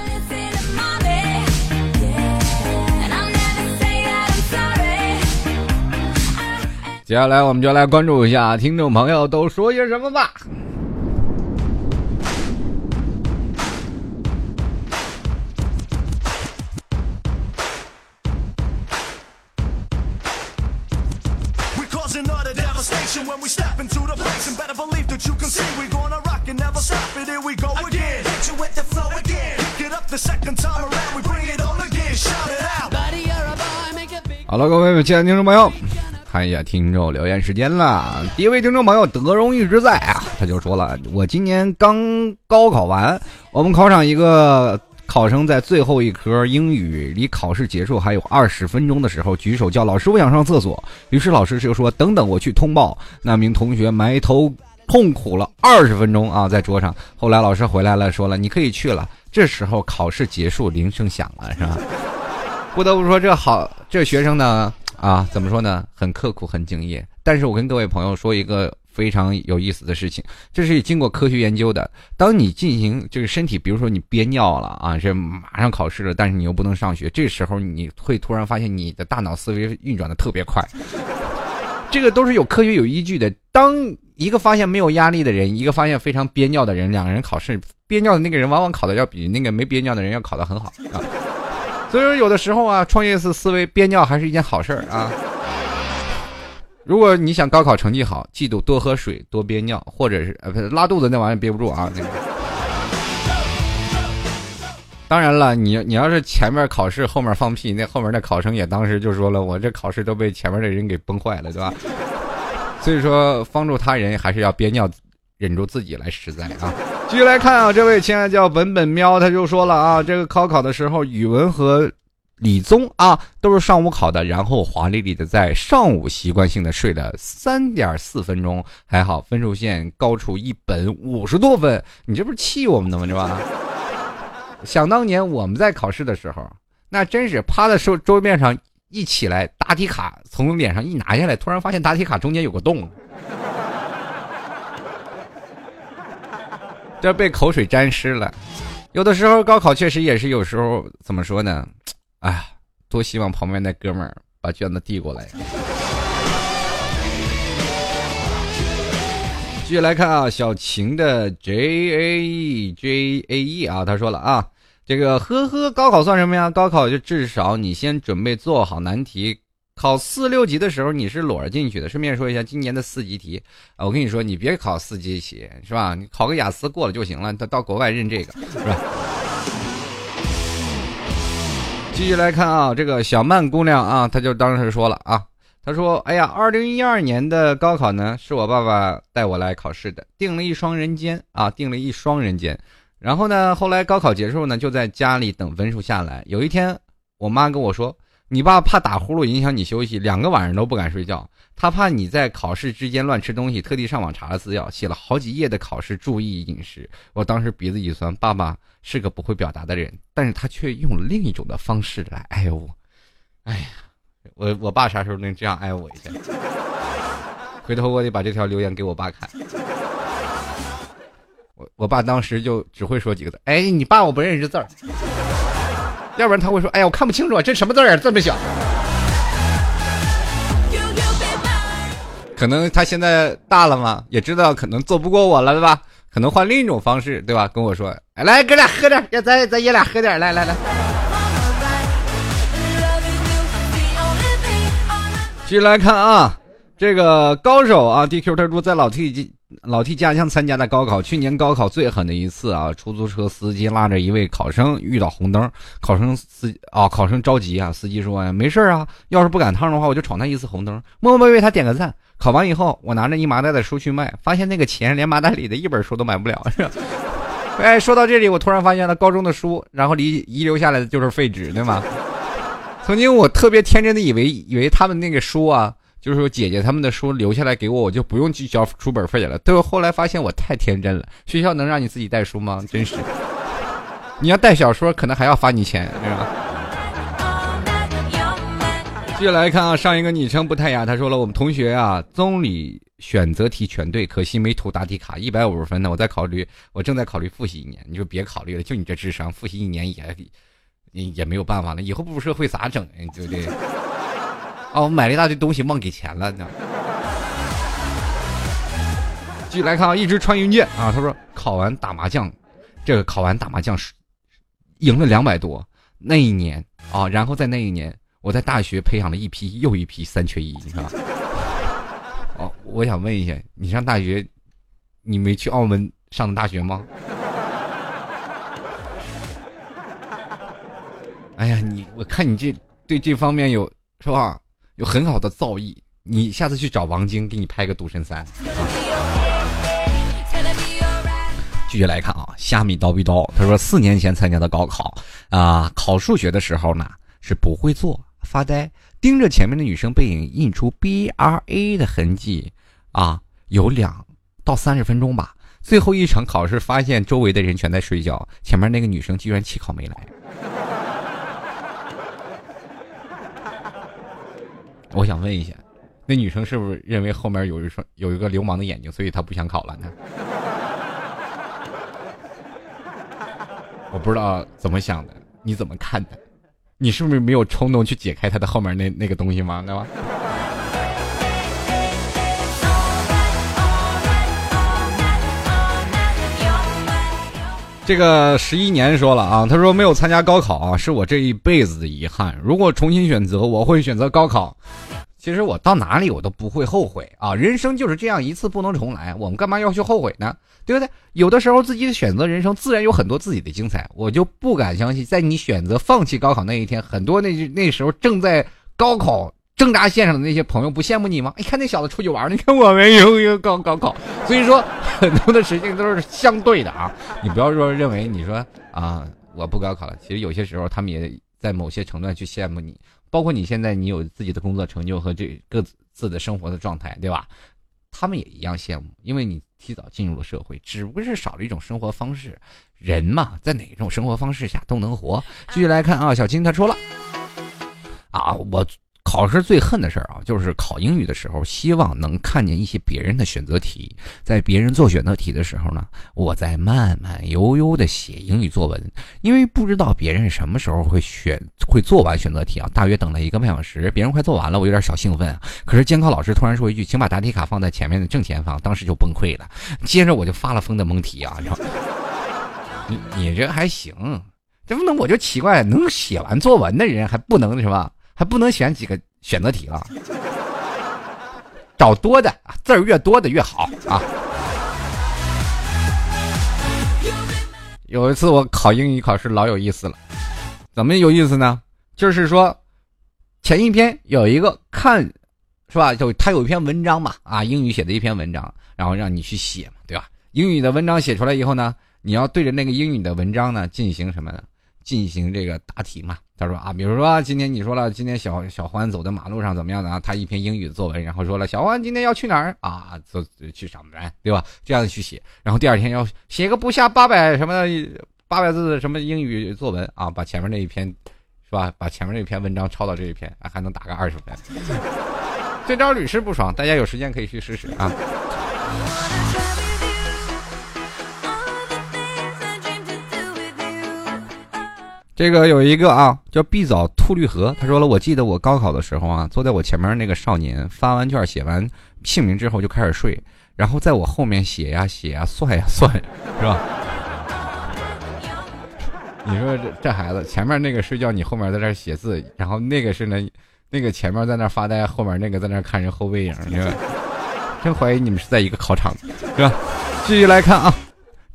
接下来我们就来关注一下听众朋友都说些什么吧。好了，各位亲爱的听众朋友。看一下听众留言时间了，第一位听众朋友德荣一直在啊，他就说了，我今年刚高考完，我们考场一个考生在最后一科英语离考试结束还有二十分钟的时候举手叫老师，我想上厕所，于是老师就说等等我去通报。那名同学埋头痛苦了二十分钟啊，在桌上。后来老师回来了，说了你可以去了。这时候考试结束，铃声响了，是吧？不得不说这好，这学生呢。啊，怎么说呢？很刻苦，很敬业。但是我跟各位朋友说一个非常有意思的事情，这是经过科学研究的。当你进行这个身体，比如说你憋尿了啊，这马上考试了，但是你又不能上学，这时候你会突然发现你的大脑思维运转的特别快。这个都是有科学有依据的。当一个发现没有压力的人，一个发现非常憋尿的人，两个人考试，憋尿的那个人往往考的要比那个没憋尿的人要考的很好啊。所以说，有的时候啊，创业式思维憋尿还是一件好事儿啊。如果你想高考成绩好，记住多喝水，多憋尿，或者是呃，不是拉肚子那玩意儿憋不住啊。那个。当然了，你你要是前面考试，后面放屁，那后面那考生也当时就说了，我这考试都被前面的人给崩坏了，对吧？所以说，帮助他人还是要憋尿，忍住自己来实在啊。继续来看啊，这位亲爱的叫本本喵，他就说了啊，这个高考的时候，语文和理综啊都是上午考的，然后华丽丽的在上午习惯性的睡了三点四分钟，还好分数线高出一本五十多分，你这不是气我们的吗？是吧？想当年我们在考试的时候，那真是趴在桌桌面上一起来，答题卡从脸上一拿下来，突然发现答题卡中间有个洞，这被口水沾湿了。有的时候高考确实也是有时候怎么说呢？哎，多希望旁边那哥们儿把卷子递过来。继续来看啊，小晴的 J A E J A E 啊，他说了啊，这个呵呵，高考算什么呀？高考就至少你先准备做好难题，考四六级的时候你是裸着进去的。顺便说一下，今年的四级题啊，我跟你说，你别考四级题是吧？你考个雅思过了就行了，到到国外认这个是吧？继续来看啊，这个小曼姑娘啊，她就当时说了啊。他说：“哎呀，二零一二年的高考呢，是我爸爸带我来考试的，订了一双人间啊，订了一双人间。然后呢，后来高考结束呢，就在家里等分数下来。有一天，我妈跟我说，你爸怕打呼噜影响你休息，两个晚上都不敢睡觉。他怕你在考试之间乱吃东西，特地上网查了资料，写了好几页的考试注意饮食。我当时鼻子一酸，爸爸是个不会表达的人，但是他却用了另一种的方式来爱我。哎呀。”我我爸啥时候能这样爱我一下？回头我得把这条留言给我爸看。我我爸当时就只会说几个字：“哎，你爸我不认识字儿。”要不然他会说：“哎呀，我看不清楚，这什么字儿这么小？”可能他现在大了嘛，也知道可能做不过我了，对吧？可能换另一种方式，对吧？跟我说：“哎，来哥俩喝点，要咱咱爷俩喝点，来来来。”继续来看啊，这个高手啊，DQ 他说在老 T 老替家乡参加的高考，去年高考最狠的一次啊，出租车司机拉着一位考生遇到红灯，考生司啊考生着急啊，司机说没事啊，要是不赶趟的话，我就闯他一次红灯，默默为他点个赞。考完以后，我拿着一麻袋的书去卖，发现那个钱连麻袋里的一本书都买不了。是 吧哎，说到这里，我突然发现了高中的书，然后遗遗留下来的就是废纸，对吗？曾经我特别天真的以为，以为他们那个书啊，就是说姐姐他们的书留下来给我，我就不用去交书本费了。但是后来发现我太天真了，学校能让你自己带书吗？真是，你要带小说，可能还要罚你钱，是吧？继续来看啊，上一个昵称不太雅，他说了，我们同学啊，综理选择题全对，可惜没涂答题卡，一百五十分呢。我在考虑，我正在考虑复习一年，你就别考虑了，就你这智商，复习一年也。也也没有办法了，以后步入社会咋整呀？对不对？哦，我买了一大堆东西，忘给钱了呢。继续来看啊，一直穿云箭啊，他说考完打麻将，这个考完打麻将是赢了两百多。那一年啊，然后在那一年，我在大学培养了一批又一批三缺一，你看。哦，我想问一下，你上大学，你没去澳门上的大学吗？哎呀，你我看你这对这方面有是吧？有很好的造诣，你下次去找王晶给你拍个《赌神三》。继续来看啊，虾米叨逼叨，他说四年前参加的高考啊，考数学的时候呢是不会做，发呆盯着前面的女生背影，印出 B R A 的痕迹啊，有两到三十分钟吧。最后一场考试发现周围的人全在睡觉，前面那个女生居然弃考没来。我想问一下，那女生是不是认为后面有一双有一个流氓的眼睛，所以她不想考了呢？我不知道怎么想的，你怎么看的？你是不是没有冲动去解开她的后面那那个东西吗？对吧？这个十一年说了啊，他说没有参加高考啊，是我这一辈子的遗憾。如果重新选择，我会选择高考。其实我到哪里我都不会后悔啊，人生就是这样，一次不能重来，我们干嘛要去后悔呢？对不对？有的时候自己的选择人生，自然有很多自己的精彩。我就不敢相信，在你选择放弃高考那一天，很多那那时候正在高考挣扎线上的那些朋友不羡慕你吗？你看那小子出去玩，你看我们有有高高考，所以说 很多的事情都是相对的啊。你不要说认为你说啊我不高考了，其实有些时候他们也在某些程度去羡慕你，包括你现在你有自己的工作成就和这各自的生活的状态，对吧？他们也一样羡慕，因为你提早进入了社会，只不过是少了一种生活方式。人嘛，在哪种生活方式下都能活。继续来看啊，小青他说了啊，我。考试最恨的事儿啊，就是考英语的时候，希望能看见一些别人的选择题。在别人做选择题的时候呢，我在慢慢悠悠的写英语作文。因为不知道别人什么时候会选会做完选择题啊，大约等了一个半小时，别人快做完了，我有点小兴奋啊。可是监考老师突然说一句：“请把答题卡放在前面的正前方。”当时就崩溃了。接着我就发了疯的蒙题啊，你你这还行，这不能我就奇怪，能写完作文的人还不能是吧？还不能选几个选择题了，找多的字儿越多的越好啊！有一次我考英语考试老有意思了，怎么有意思呢？就是说前一篇有一个看是吧？就他有一篇文章嘛啊，英语写的一篇文章，然后让你去写嘛，对吧？英语的文章写出来以后呢，你要对着那个英语的文章呢进行什么呢？进行这个答题嘛。他说啊，比如说今天你说了，今天小小欢走在马路上怎么样的啊？他一篇英语作文，然后说了，小欢今天要去哪儿啊？走去上班，对吧？这样去写，然后第二天要写个不下八百什么八百字的什么英语作文啊？把前面那一篇，是吧？把前面那篇文章抄到这一篇，还能打个二十分。这招屡试不爽，大家有时间可以去试试啊。这个有一个啊，叫碧藻吐绿河，他说了，我记得我高考的时候啊，坐在我前面那个少年发完卷写完姓名之后就开始睡，然后在我后面写呀写呀算呀算，是吧？你说这这孩子前面那个睡觉，你后面在那写字，然后那个是呢，那个前面在那发呆，后面那个在那看人后背影，是吧？真怀疑你们是在一个考场，是吧？继续来看啊。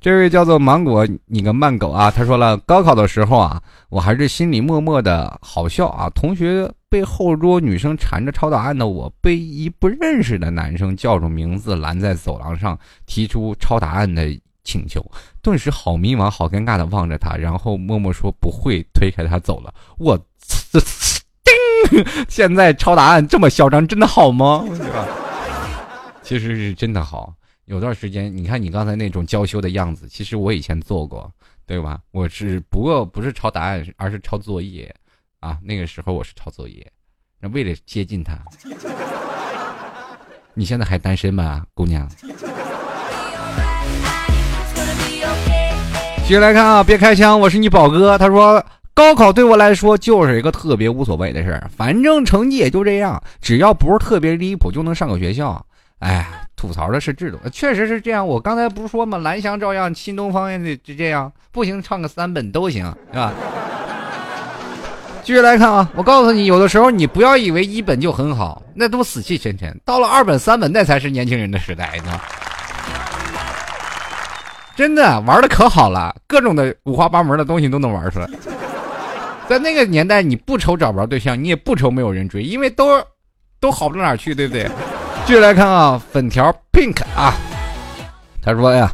这位叫做芒果，你个慢狗啊！他说了，高考的时候啊，我还是心里默默的好笑啊。同学被后桌女生缠着抄答案的我，被一不认识的男生叫住名字拦在走廊上，提出抄答案的请求，顿时好迷茫、好尴尬的望着他，然后默默说不会，推开他走了。我，叮！现在抄答案这么嚣张，真的好吗？其实是真的好。有段时间，你看你刚才那种娇羞的样子，其实我以前做过，对吧？我是不过不是抄答案，而是抄作业，啊，那个时候我是抄作业，那为了接近他。你现在还单身吗，姑娘？继续来看啊，别开枪，我是你宝哥。他说，高考对我来说就是一个特别无所谓的事儿，反正成绩也就这样，只要不是特别离谱，就能上个学校。哎，吐槽的是制度，确实是这样。我刚才不是说吗？蓝翔照样，新东方也得就这样，不行唱个三本都行，是吧？继续来看啊，我告诉你，有的时候你不要以为一本就很好，那都死气沉沉。到了二本、三本，那才是年轻人的时代呢。真的玩的可好了，各种的五花八门的东西都能玩出来。在那个年代，你不愁找不着对象，你也不愁没有人追，因为都都好不到哪去，对不对？继续来看啊，粉条 pink 啊，他说呀，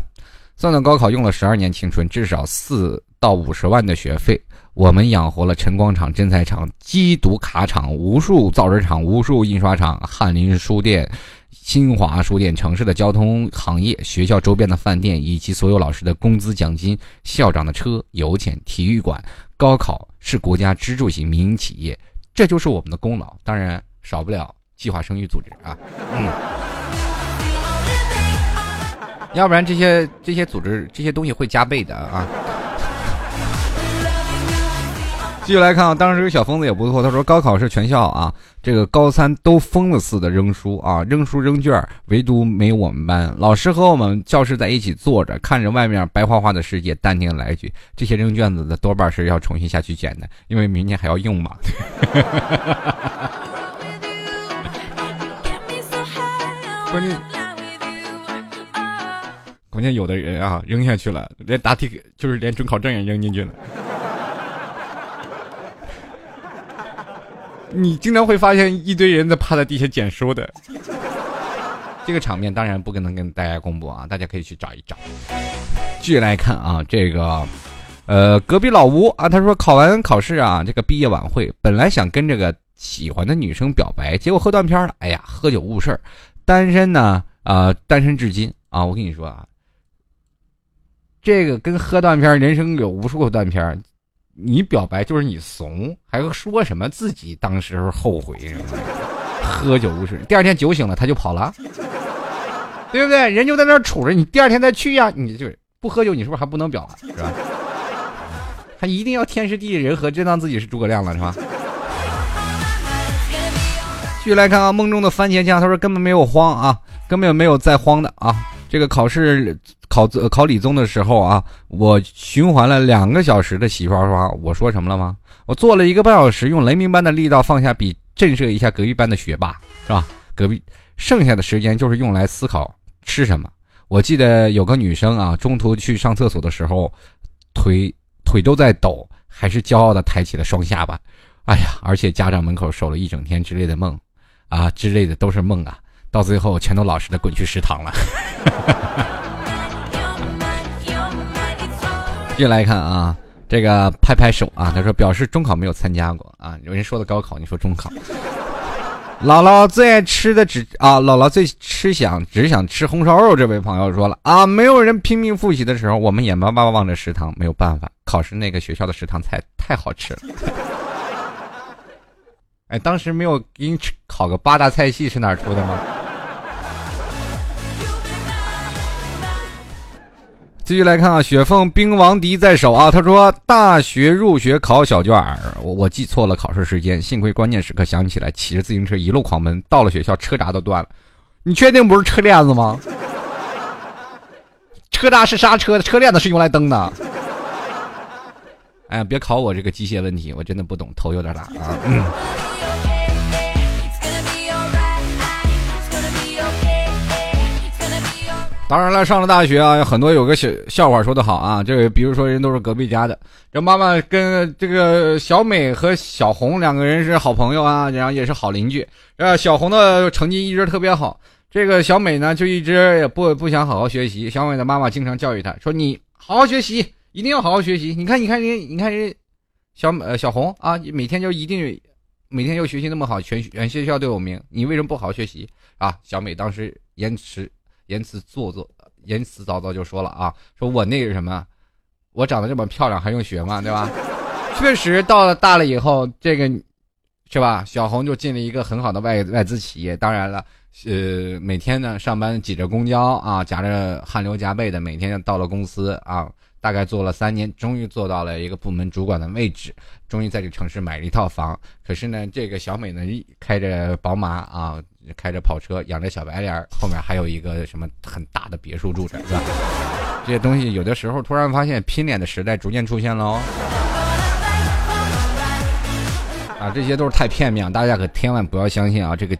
算算高考用了十二年青春，至少四到五十万的学费，我们养活了晨光厂、真材厂、机读卡厂、无数造纸厂、无数印刷厂、翰林书店、新华书店、城市的交通行业、学校周边的饭店，以及所有老师的工资奖金、校长的车、油钱、体育馆。高考是国家支柱型民营企业，这就是我们的功劳，当然少不了。计划生育组织啊，嗯，要不然这些这些组织这些东西会加倍的啊。继续来看啊，当时小疯子也不错，他说高考是全校啊，这个高三都疯了似的扔书啊，扔书扔卷，唯独没有我们班。老师和我们教室在一起坐着，看着外面白花花的世界，淡定来一句：这些扔卷子的多半是要重新下去捡的，因为明年还要用嘛。关键，关键有的人啊，扔下去了，连答题就是连准考证也扔进去了。你经常会发现一堆人在趴在地下捡书的。这个场面当然不可能跟大家公布啊，大家可以去找一找。继续来看啊，这个，呃，隔壁老吴啊，他说考完考试啊，这个毕业晚会本来想跟这个喜欢的女生表白，结果喝断片了。哎呀，喝酒误事儿，单身呢啊，单身至今啊。我跟你说啊，这个跟喝断片，人生有无数个断片。你表白就是你怂，还要说什么自己当时后悔什么？喝酒误事，第二天酒醒了他就跑了，对不对？人就在那杵着你，第二天再去呀，你就不喝酒，你是不是还不能表是吧？还一定要天时地利人和，真当自己是诸葛亮了是吧？继续来看啊，梦中的番茄酱，他说根本没有慌啊，根本没有再慌的啊，这个考试。考考理综的时候啊，我循环了两个小时的洗刷刷，我说什么了吗？我做了一个半小时，用雷鸣般的力道放下笔，震慑一下隔壁班的学霸，是吧？隔壁剩下的时间就是用来思考吃什么。我记得有个女生啊，中途去上厕所的时候，腿腿都在抖，还是骄傲的抬起了双下巴。哎呀，而且家长门口守了一整天之类的梦，啊之类的都是梦啊，到最后全都老实的滚去食堂了。继续来看啊，这个拍拍手啊，他说表示中考没有参加过啊。有人说的高考，你说中考。姥姥最爱吃的只啊，姥姥最吃想只想吃红烧肉。这位朋友说了啊，没有人拼命复习的时候，我们眼巴巴望着食堂，没有办法，考试那个学校的食堂菜太好吃了。哎，当时没有给你考个八大菜系是哪出的吗？继续来看啊，雪凤兵王敌在手啊。他说大学入学考小卷儿，我我记错了考试时间，幸亏关键时刻想起来，骑着自行车一路狂奔，到了学校车闸都断了。你确定不是车链子吗？车闸是刹车的，车链子是用来蹬的。哎呀，别考我这个机械问题，我真的不懂，头有点大啊。当然了，上了大学啊，很多有个小笑话说的好啊。这个比如说，人都是隔壁家的，这妈妈跟这个小美和小红两个人是好朋友啊，然后也是好邻居。呃，小红的成绩一直特别好，这个小美呢就一直也不不想好好学习。小美的妈妈经常教育她说：“你好好学习，一定要好好学习。你看，你看人，你看人，小呃小红啊，每天就一定每天就学习那么好，全全学校都有名，你为什么不好好学习啊？”小美当时言辞。言辞做作，言辞凿凿就说了啊，说我那个什么，我长得这么漂亮还用学吗？对吧？确实到了大了以后，这个是吧？小红就进了一个很好的外外资企业。当然了，呃，每天呢上班挤着公交啊，夹着汗流浃背的，每天到了公司啊，大概做了三年，终于做到了一个部门主管的位置，终于在这个城市买了一套房。可是呢，这个小美呢，开着宝马啊。开着跑车，养着小白脸，后面还有一个什么很大的别墅住着，是吧？这些东西有的时候突然发现，拼脸的时代逐渐出现了哦。啊，这些都是太片面，大家可千万不要相信啊！这个，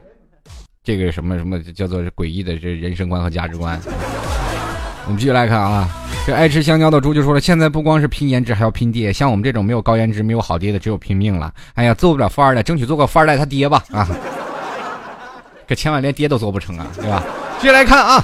这个什么什么叫做诡异的这人生观和价值观。我们继续来看啊，这爱吃香蕉的猪就说了：现在不光是拼颜值，还要拼爹。像我们这种没有高颜值、没有好爹的，只有拼命了。哎呀，做不了富二代，争取做个富二代他爹吧啊！可千万连爹都做不成啊，对吧？继续来看啊，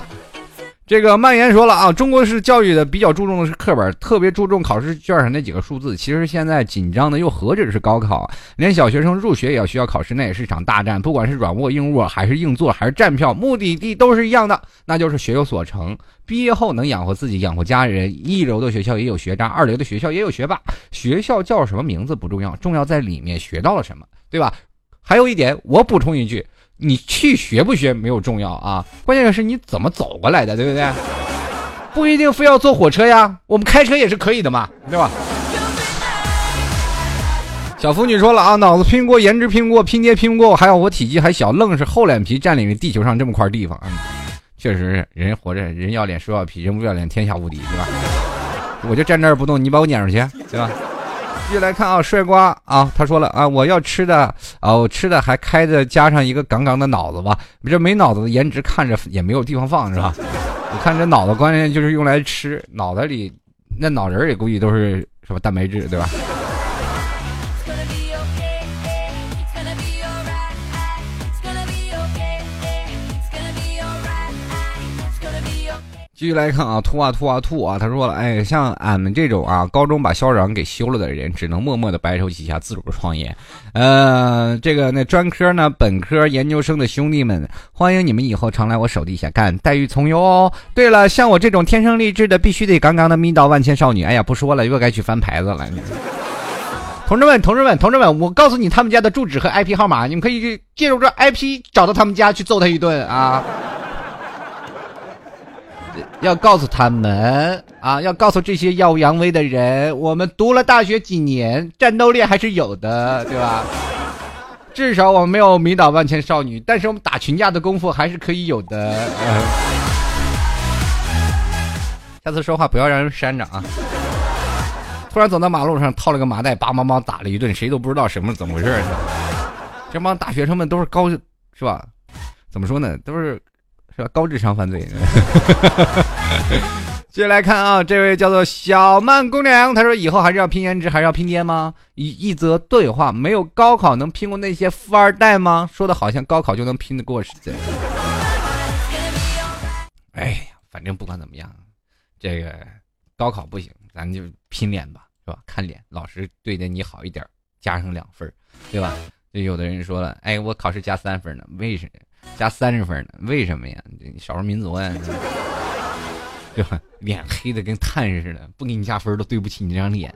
这个蔓延说了啊，中国式教育的比较注重的是课本，特别注重考试卷上那几个数字。其实现在紧张的又何止是高考，连小学生入学也要需要考试，那也是一场大战。不管是软卧硬卧，还是硬座，还是站票，目的地都是一样的，那就是学有所成。毕业后能养活自己，养活家人。一流的学校也有学渣，二流的学校也有学霸。学校叫什么名字不重要，重要在里面学到了什么，对吧？还有一点，我补充一句。你去学不学没有重要啊，关键是你怎么走过来的，对不对？不一定非要坐火车呀，我们开车也是可以的嘛，对吧？小腐女说了啊，脑子拼过，颜值拼过，拼爹拼不过，还有我体积还小，愣是厚脸皮占领了地球上这么块地方。嗯，确实是人活着，人要脸，树要皮，人不要脸，天下无敌，对吧？我就站这儿不动，你把我撵出去，对吧？继续来看啊，帅瓜啊，他说了啊，我要吃的啊，我吃的还开着加上一个杠杠的脑子吧，你这没脑子的颜值看着也没有地方放是吧？我看这脑子关键就是用来吃，脑袋里那脑仁儿也估计都是什么蛋白质对吧？继续来看啊，吐啊吐啊吐啊！他说了，哎，像俺们这种啊，高中把校长给休了的人，只能默默的白手起家，自主创业。呃，这个那专科呢，本科、研究生的兄弟们，欢迎你们以后常来我手底下干，待遇从优哦。对了，像我这种天生丽质的，必须得刚刚的迷倒万千少女。哎呀，不说了，又该去翻牌子了。同志们，同志们，同志们，我告诉你他们家的住址和 IP 号码，你们可以去借助这 IP 找到他们家去揍他一顿啊。要告诉他们啊，要告诉这些耀武扬威的人，我们读了大学几年，战斗力还是有的，对吧？至少我们没有迷倒万千少女，但是我们打群架的功夫还是可以有的。下次说话不要让人扇着啊！突然走到马路上，套了个麻袋，叭叭叭打了一顿，谁都不知道什么怎么回事。这帮大学生们都是高，是吧？怎么说呢？都是。是吧？高智商犯罪。接下来看啊，这位叫做小曼姑娘，她说：“以后还是要拼颜值，还是要拼爹吗？”一一则对话，没有高考能拼过那些富二代吗？说的好像高考就能拼得过似的。哎呀，反正不管怎么样，这个高考不行，咱就拼脸吧，是吧？看脸，老师对待你好一点，加上两分，对吧？就有的人说了，哎，我考试加三分呢，为什么？加三十分呢？为什么呀？少数民族呀，对吧？脸黑的跟炭似的，不给你加分都对不起你这张脸。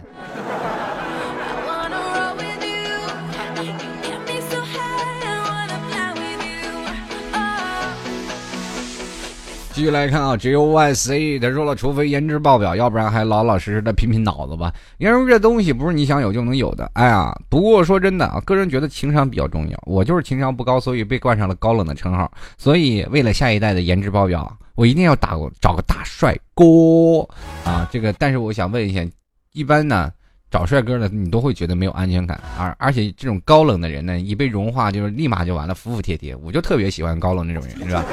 继续来看啊，J O Y C，他说了，除非颜值爆表，要不然还老老实实的拼拼脑子吧。颜值这东西不是你想有就能有的。哎呀，不过说真的啊，个人觉得情商比较重要。我就是情商不高，所以被冠上了高冷的称号。所以为了下一代的颜值爆表，我一定要打找个大帅哥啊！这个，但是我想问一下，一般呢找帅哥的你都会觉得没有安全感，而而且这种高冷的人呢，一被融化就是立马就完了，服服帖帖。我就特别喜欢高冷那种人，是吧？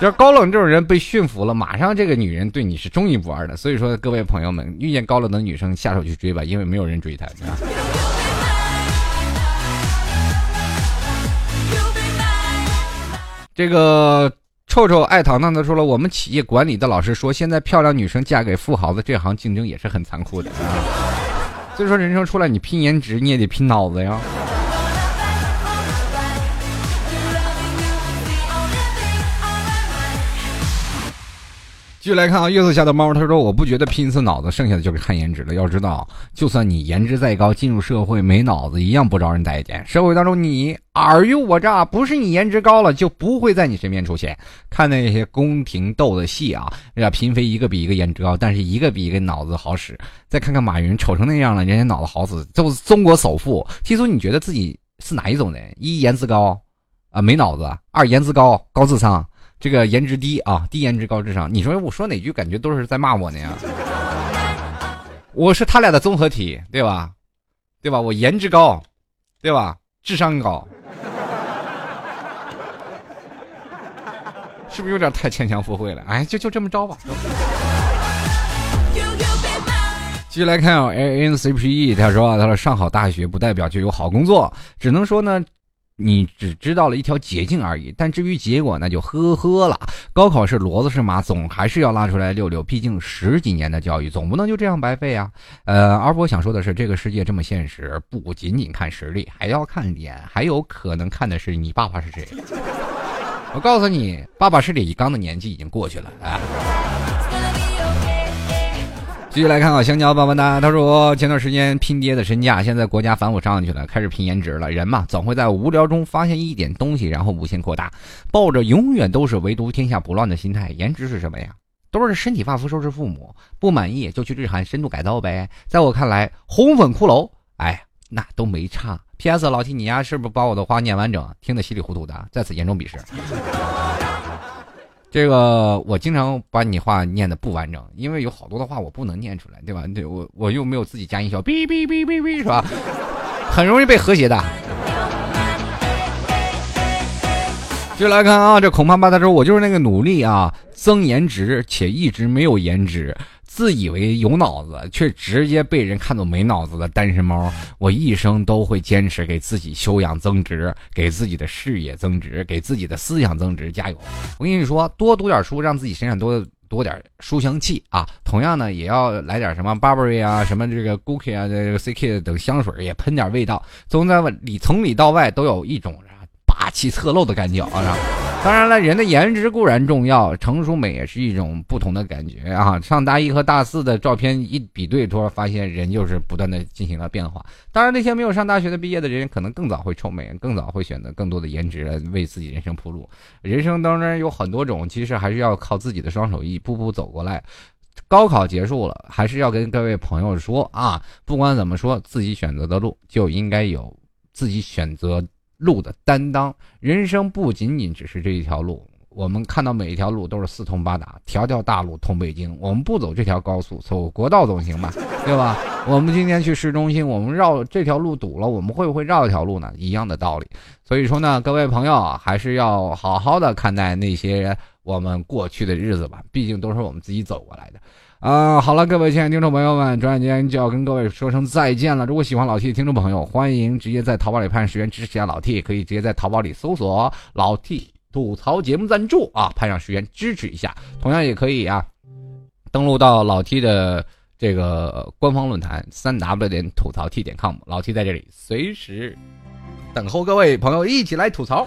要高冷这种人被驯服了，马上这个女人对你是忠一不二的。所以说，各位朋友们，遇见高冷的女生，下手去追吧，因为没有人追她。这个臭臭爱糖糖的说了，我们企业管理的老师说，现在漂亮女生嫁给富豪的这行竞争也是很残酷的。所以说，人生出来你拼颜值，你也得拼脑子呀。继续来看啊，月色下的猫，他说：“我不觉得拼一次脑子，剩下的就是看颜值了。要知道，就算你颜值再高，进入社会没脑子一样不招人待见。社会当中，你尔虞我诈，不是你颜值高了就不会在你身边出现。看那些宫廷斗的戏啊，呀，嫔妃一个比一个颜值高，但是一个比一个脑子好使。再看看马云，丑成那样了，人家脑子好使，就是中国首富。其实你觉得自己是哪一种人？一颜值高，啊，没脑子；二颜值高，高智商。”这个颜值低啊，低颜值高智商。你说我说哪句感觉都是在骂我呢呀？我是他俩的综合体，对吧？对吧？我颜值高，对吧？智商高，是不是有点太牵强附会了？哎，就就这么着吧。继续来看啊，A N C P E，他说他说上好大学不代表就有好工作，只能说呢。你只知道了一条捷径而已，但至于结果那就呵呵了。高考是骡子是马，总还是要拉出来溜溜。毕竟十几年的教育总不能就这样白费啊。呃，而我想说的是，这个世界这么现实，不仅仅看实力，还要看脸，还有可能看的是你爸爸是谁。我告诉你，爸爸是李刚的年纪已经过去了啊。继续来看啊，香蕉棒棒哒，他说前段时间拼爹的身价，现在国家反腐上去了，开始拼颜值了。人嘛，总会在无聊中发现一点东西，然后无限扩大，抱着永远都是唯独天下不乱的心态。颜值是什么呀？都是身体发肤受之父母，不满意就去日韩深度改造呗。在我看来，红粉骷髅，哎，那都没差。P.S. 老提你丫是不是把我的话念完整，听得稀里糊涂的？在此严重鄙视。这个我经常把你话念的不完整，因为有好多的话我不能念出来，对吧？对我我又没有自己加音效，哔哔哔哔哔，是吧？很容易被和谐的。就来看啊，这恐怕吧，他说我就是那个努力啊增颜值且一直没有颜值。自以为有脑子，却直接被人看作没脑子的单身猫。我一生都会坚持给自己修养增值，给自己的事业增值，给自己的思想增值。加油！我跟你说，多读点书，让自己身上多多点书香气啊。同样呢，也要来点什么 Burberry 啊，什么这个 Gucci 啊，这个 CK 等香水也喷点味道，从在里从里到外都有一种霸气侧漏的感觉啊。当然了，人的颜值固然重要，成熟美也是一种不同的感觉啊。上大一和大四的照片一比对，突然发现人就是不断的进行了变化。当然，那些没有上大学的毕业的人，可能更早会臭美，更早会选择更多的颜值来为自己人生铺路。人生当中有很多种，其实还是要靠自己的双手一步步走过来。高考结束了，还是要跟各位朋友说啊，不管怎么说，自己选择的路就应该有自己选择。路的担当，人生不仅仅只是这一条路。我们看到每一条路都是四通八达，条条大路通北京。我们不走这条高速，走国道总行吧？对吧？我们今天去市中心，我们绕这条路堵了，我们会不会绕一条路呢？一样的道理。所以说呢，各位朋友啊还是要好好的看待那些我们过去的日子吧，毕竟都是我们自己走过来的。啊，好了，各位亲爱的听众朋友们，转眼间就要跟各位说声再见了。如果喜欢老 T 的听众朋友，欢迎直接在淘宝里拍上十元支持一下老 T，可以直接在淘宝里搜索“老 T 吐槽节目赞助”啊，拍上十元支持一下。同样也可以啊，登录到老 T 的这个官方论坛三 w 点吐槽 T 点 com，老 T 在这里随时等候各位朋友一起来吐槽。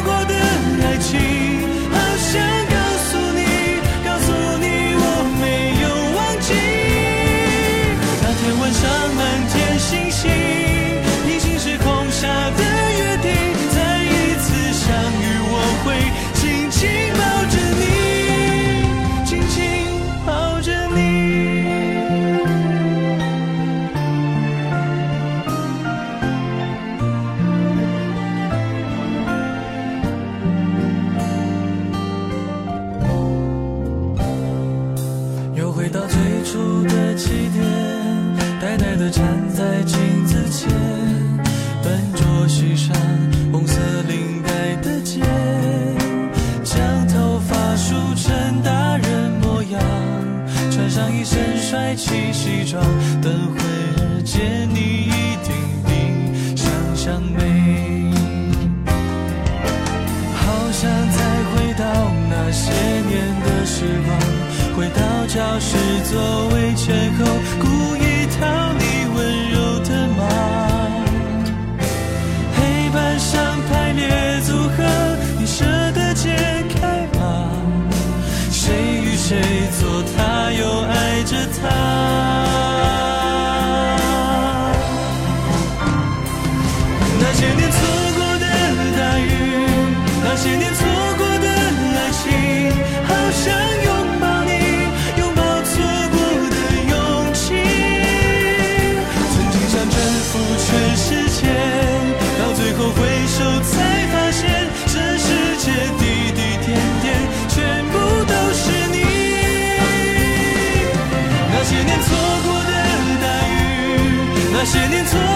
等会儿见你一定比想象美。好想再回到那些年的时光，回到教室座些年错